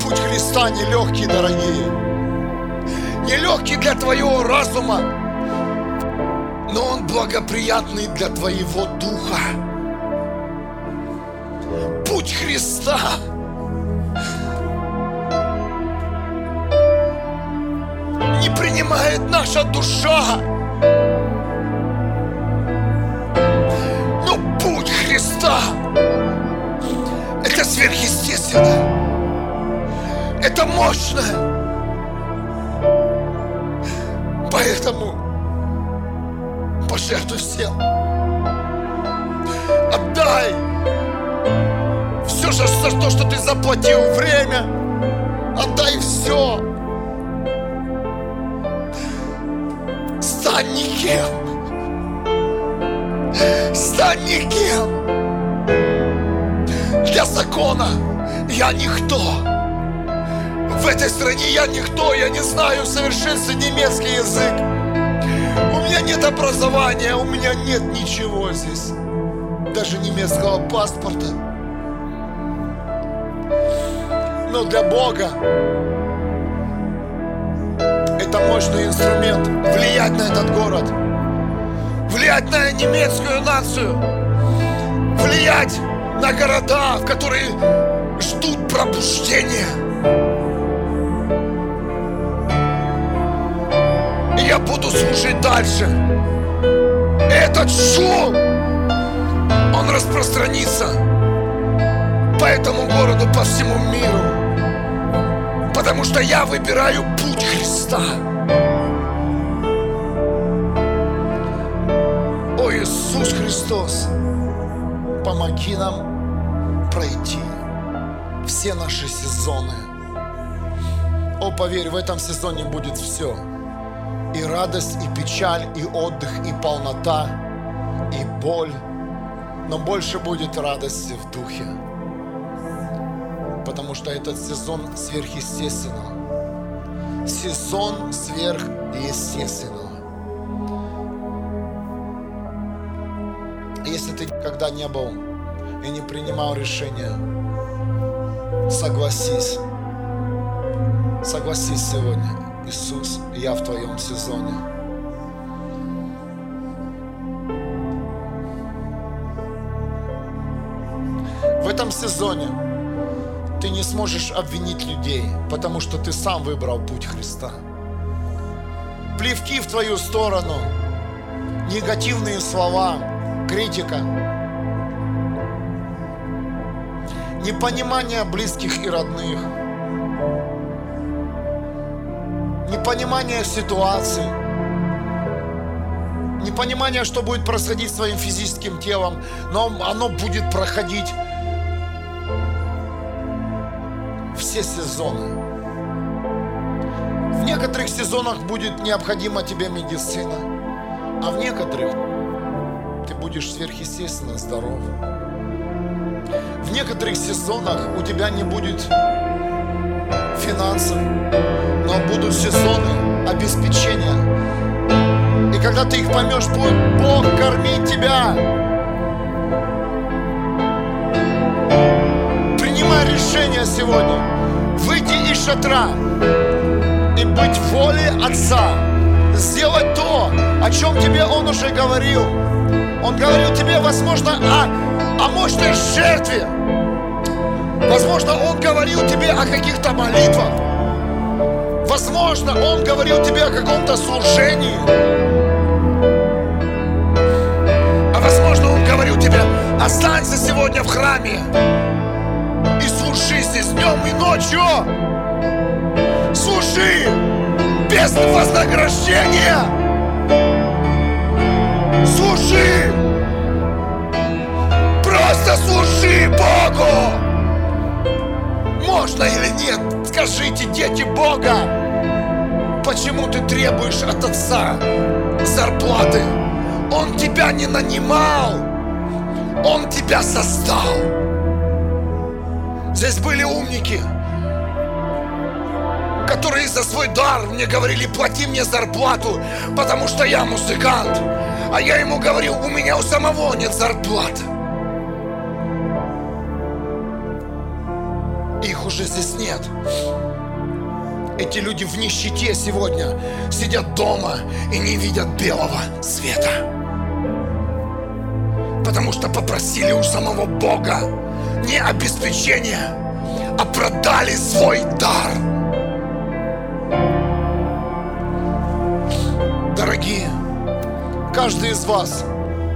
Путь Христа нелегкий, дорогие. Нелегкий для твоего разума, но он благоприятный для твоего духа. Путь Христа не принимает наша душа. Сверхъестественно. Это мощно. Поэтому пожертвуй всем. Отдай все же за то, что ты заплатил время. Отдай все. Стань никем. Стань никем. Закона я никто. В этой стране я никто, я не знаю в совершенстве немецкий язык. У меня нет образования, у меня нет ничего здесь. Даже немецкого паспорта. Но для Бога это мощный инструмент влиять на этот город, влиять на немецкую нацию, влиять на города, в которые ждут пробуждения. И я буду служить дальше. Этот шум, он распространится по этому городу, по всему миру. Потому что я выбираю путь Христа. О Иисус Христос, помоги нам пройти все наши сезоны. О, поверь, в этом сезоне будет все. И радость, и печаль, и отдых, и полнота, и боль. Но больше будет радости в духе потому что этот сезон сверхъестественного. Сезон сверхъестественного. Если ты никогда не был и не принимал решения, согласись. Согласись сегодня, Иисус, я в твоем сезоне. В этом сезоне ты не сможешь обвинить людей, потому что ты сам выбрал путь Христа. Плевки в твою сторону, негативные слова, критика, непонимание близких и родных, непонимание ситуации, непонимание, что будет происходить с твоим физическим телом, но оно будет проходить все сезоны. В некоторых сезонах будет необходима тебе медицина, а в некоторых ты будешь сверхъестественно здоров. В некоторых сезонах у тебя не будет финансов, но будут сезоны обеспечения. И когда ты их поймешь, будет Бог кормить тебя. Принимай решение сегодня выйти из шатра и быть в воле Отца, сделать то, О чем тебе Он уже говорил? Он говорил тебе, возможно, о, о мощной жертве. Возможно, Он говорил тебе о каких-то молитвах. Возможно, Он говорил тебе о каком-то служении. А возможно, Он говорил тебе, останься сегодня в храме и служи здесь днем и ночью. Служи без вознаграждения. Служи! Просто служи Богу! Можно или нет? Скажите, дети Бога, почему ты требуешь от Отца зарплаты? Он тебя не нанимал, Он тебя создал. Здесь были умники, которые за свой дар мне говорили, плати мне зарплату, потому что я музыкант. А я ему говорил, у меня у самого нет зарплаты. Уже здесь нет. Эти люди в нищете сегодня сидят дома и не видят белого света. Потому что попросили у самого Бога не обеспечение, а продали свой дар. Дорогие, каждый из вас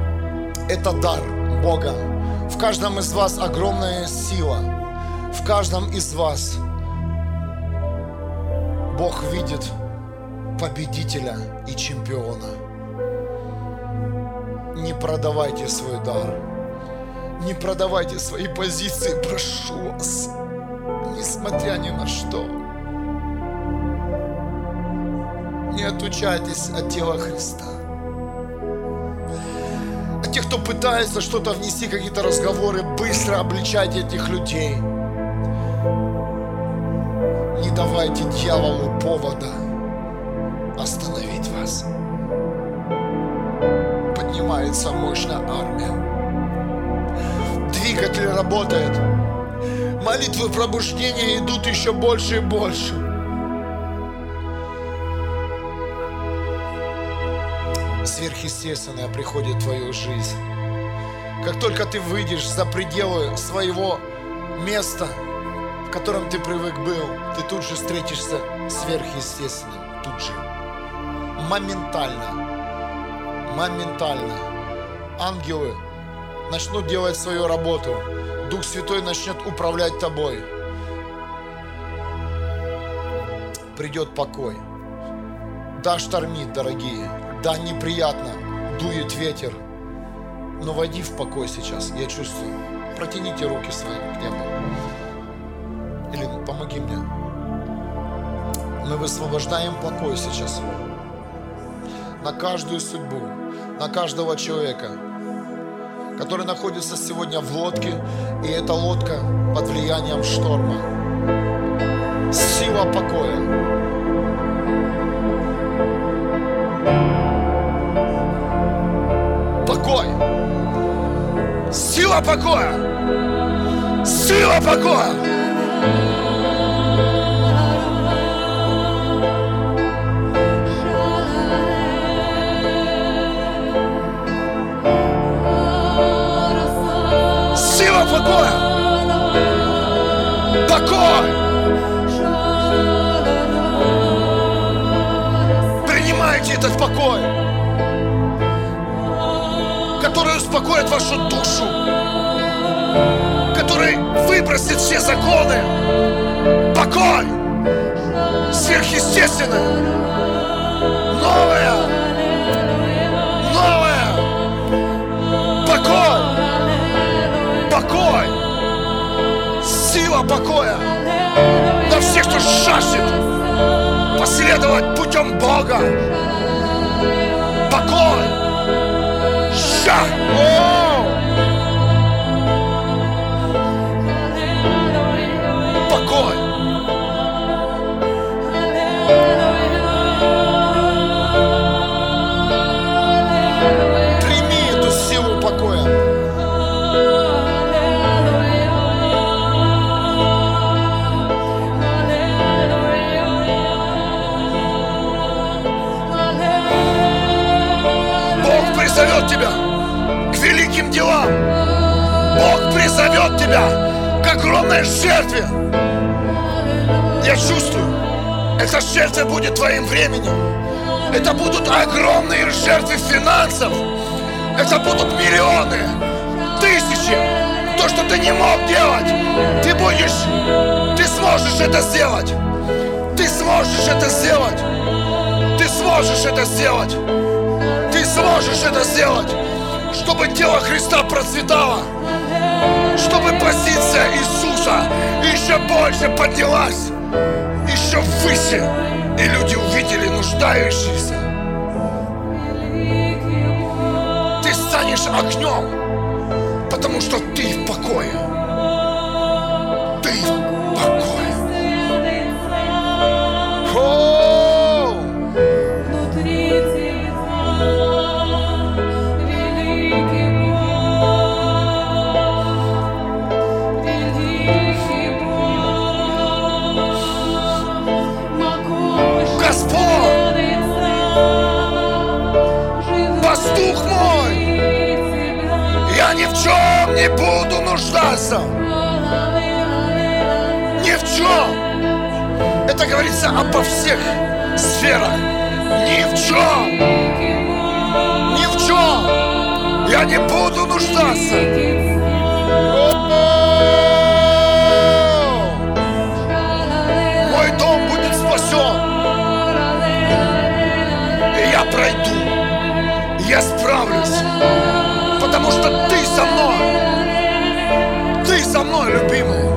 – это дар Бога. В каждом из вас огромная сила. В каждом из вас Бог видит победителя и чемпиона. Не продавайте свой дар. Не продавайте свои позиции, прошу вас. Несмотря ни на что. Не отучайтесь от тела Христа. А те, кто пытается что-то внести, какие-то разговоры, быстро обличайте этих людей. Давайте дьяволу повода остановить вас. Поднимается мощная армия. Двигатель работает. Молитвы пробуждения идут еще больше и больше. сверхъестественное приходит в твою жизнь. Как только ты выйдешь за пределы своего места, в котором ты привык был, ты тут же встретишься сверхъестественным. Тут же. Моментально. Моментально. Ангелы начнут делать свою работу. Дух Святой начнет управлять тобой. Придет покой. Да, штормит, дорогие. Да, неприятно, дует ветер, но войди в покой сейчас, я чувствую. Протяните руки свои к небу. Или помоги мне. Мы высвобождаем покой сейчас на каждую судьбу, на каждого человека, который находится сегодня в лодке, и эта лодка под влиянием шторма. Сила покоя. покой. Сила покоя. Сила покоя. Этот покой который успокоит вашу душу, который выбросит все законы, покой, сверхъестественное, новое, новое, покой, покой, сила покоя на всех, кто жаждет последовать путем Бога. Тебя к огромной жертве. Я чувствую, эта жертва будет твоим временем. Это будут огромные жертвы финансов. Это будут миллионы, тысячи. То, что ты не мог делать, ты будешь, ты сможешь это сделать. Ты сможешь это сделать. Ты сможешь это сделать. Ты сможешь это сделать, чтобы тело Христа процветало, чтобы позиция Иисуса еще больше поднялась, еще выше, и люди увидели нуждающиеся. Ты станешь огнем, потому что ты в покое. Чем не буду нуждаться. Ни в чем. Это говорится обо всех сферах. Ни в чем. Ни в чем. Я не буду нуждаться. Потому что ты со мной. Ты со мной,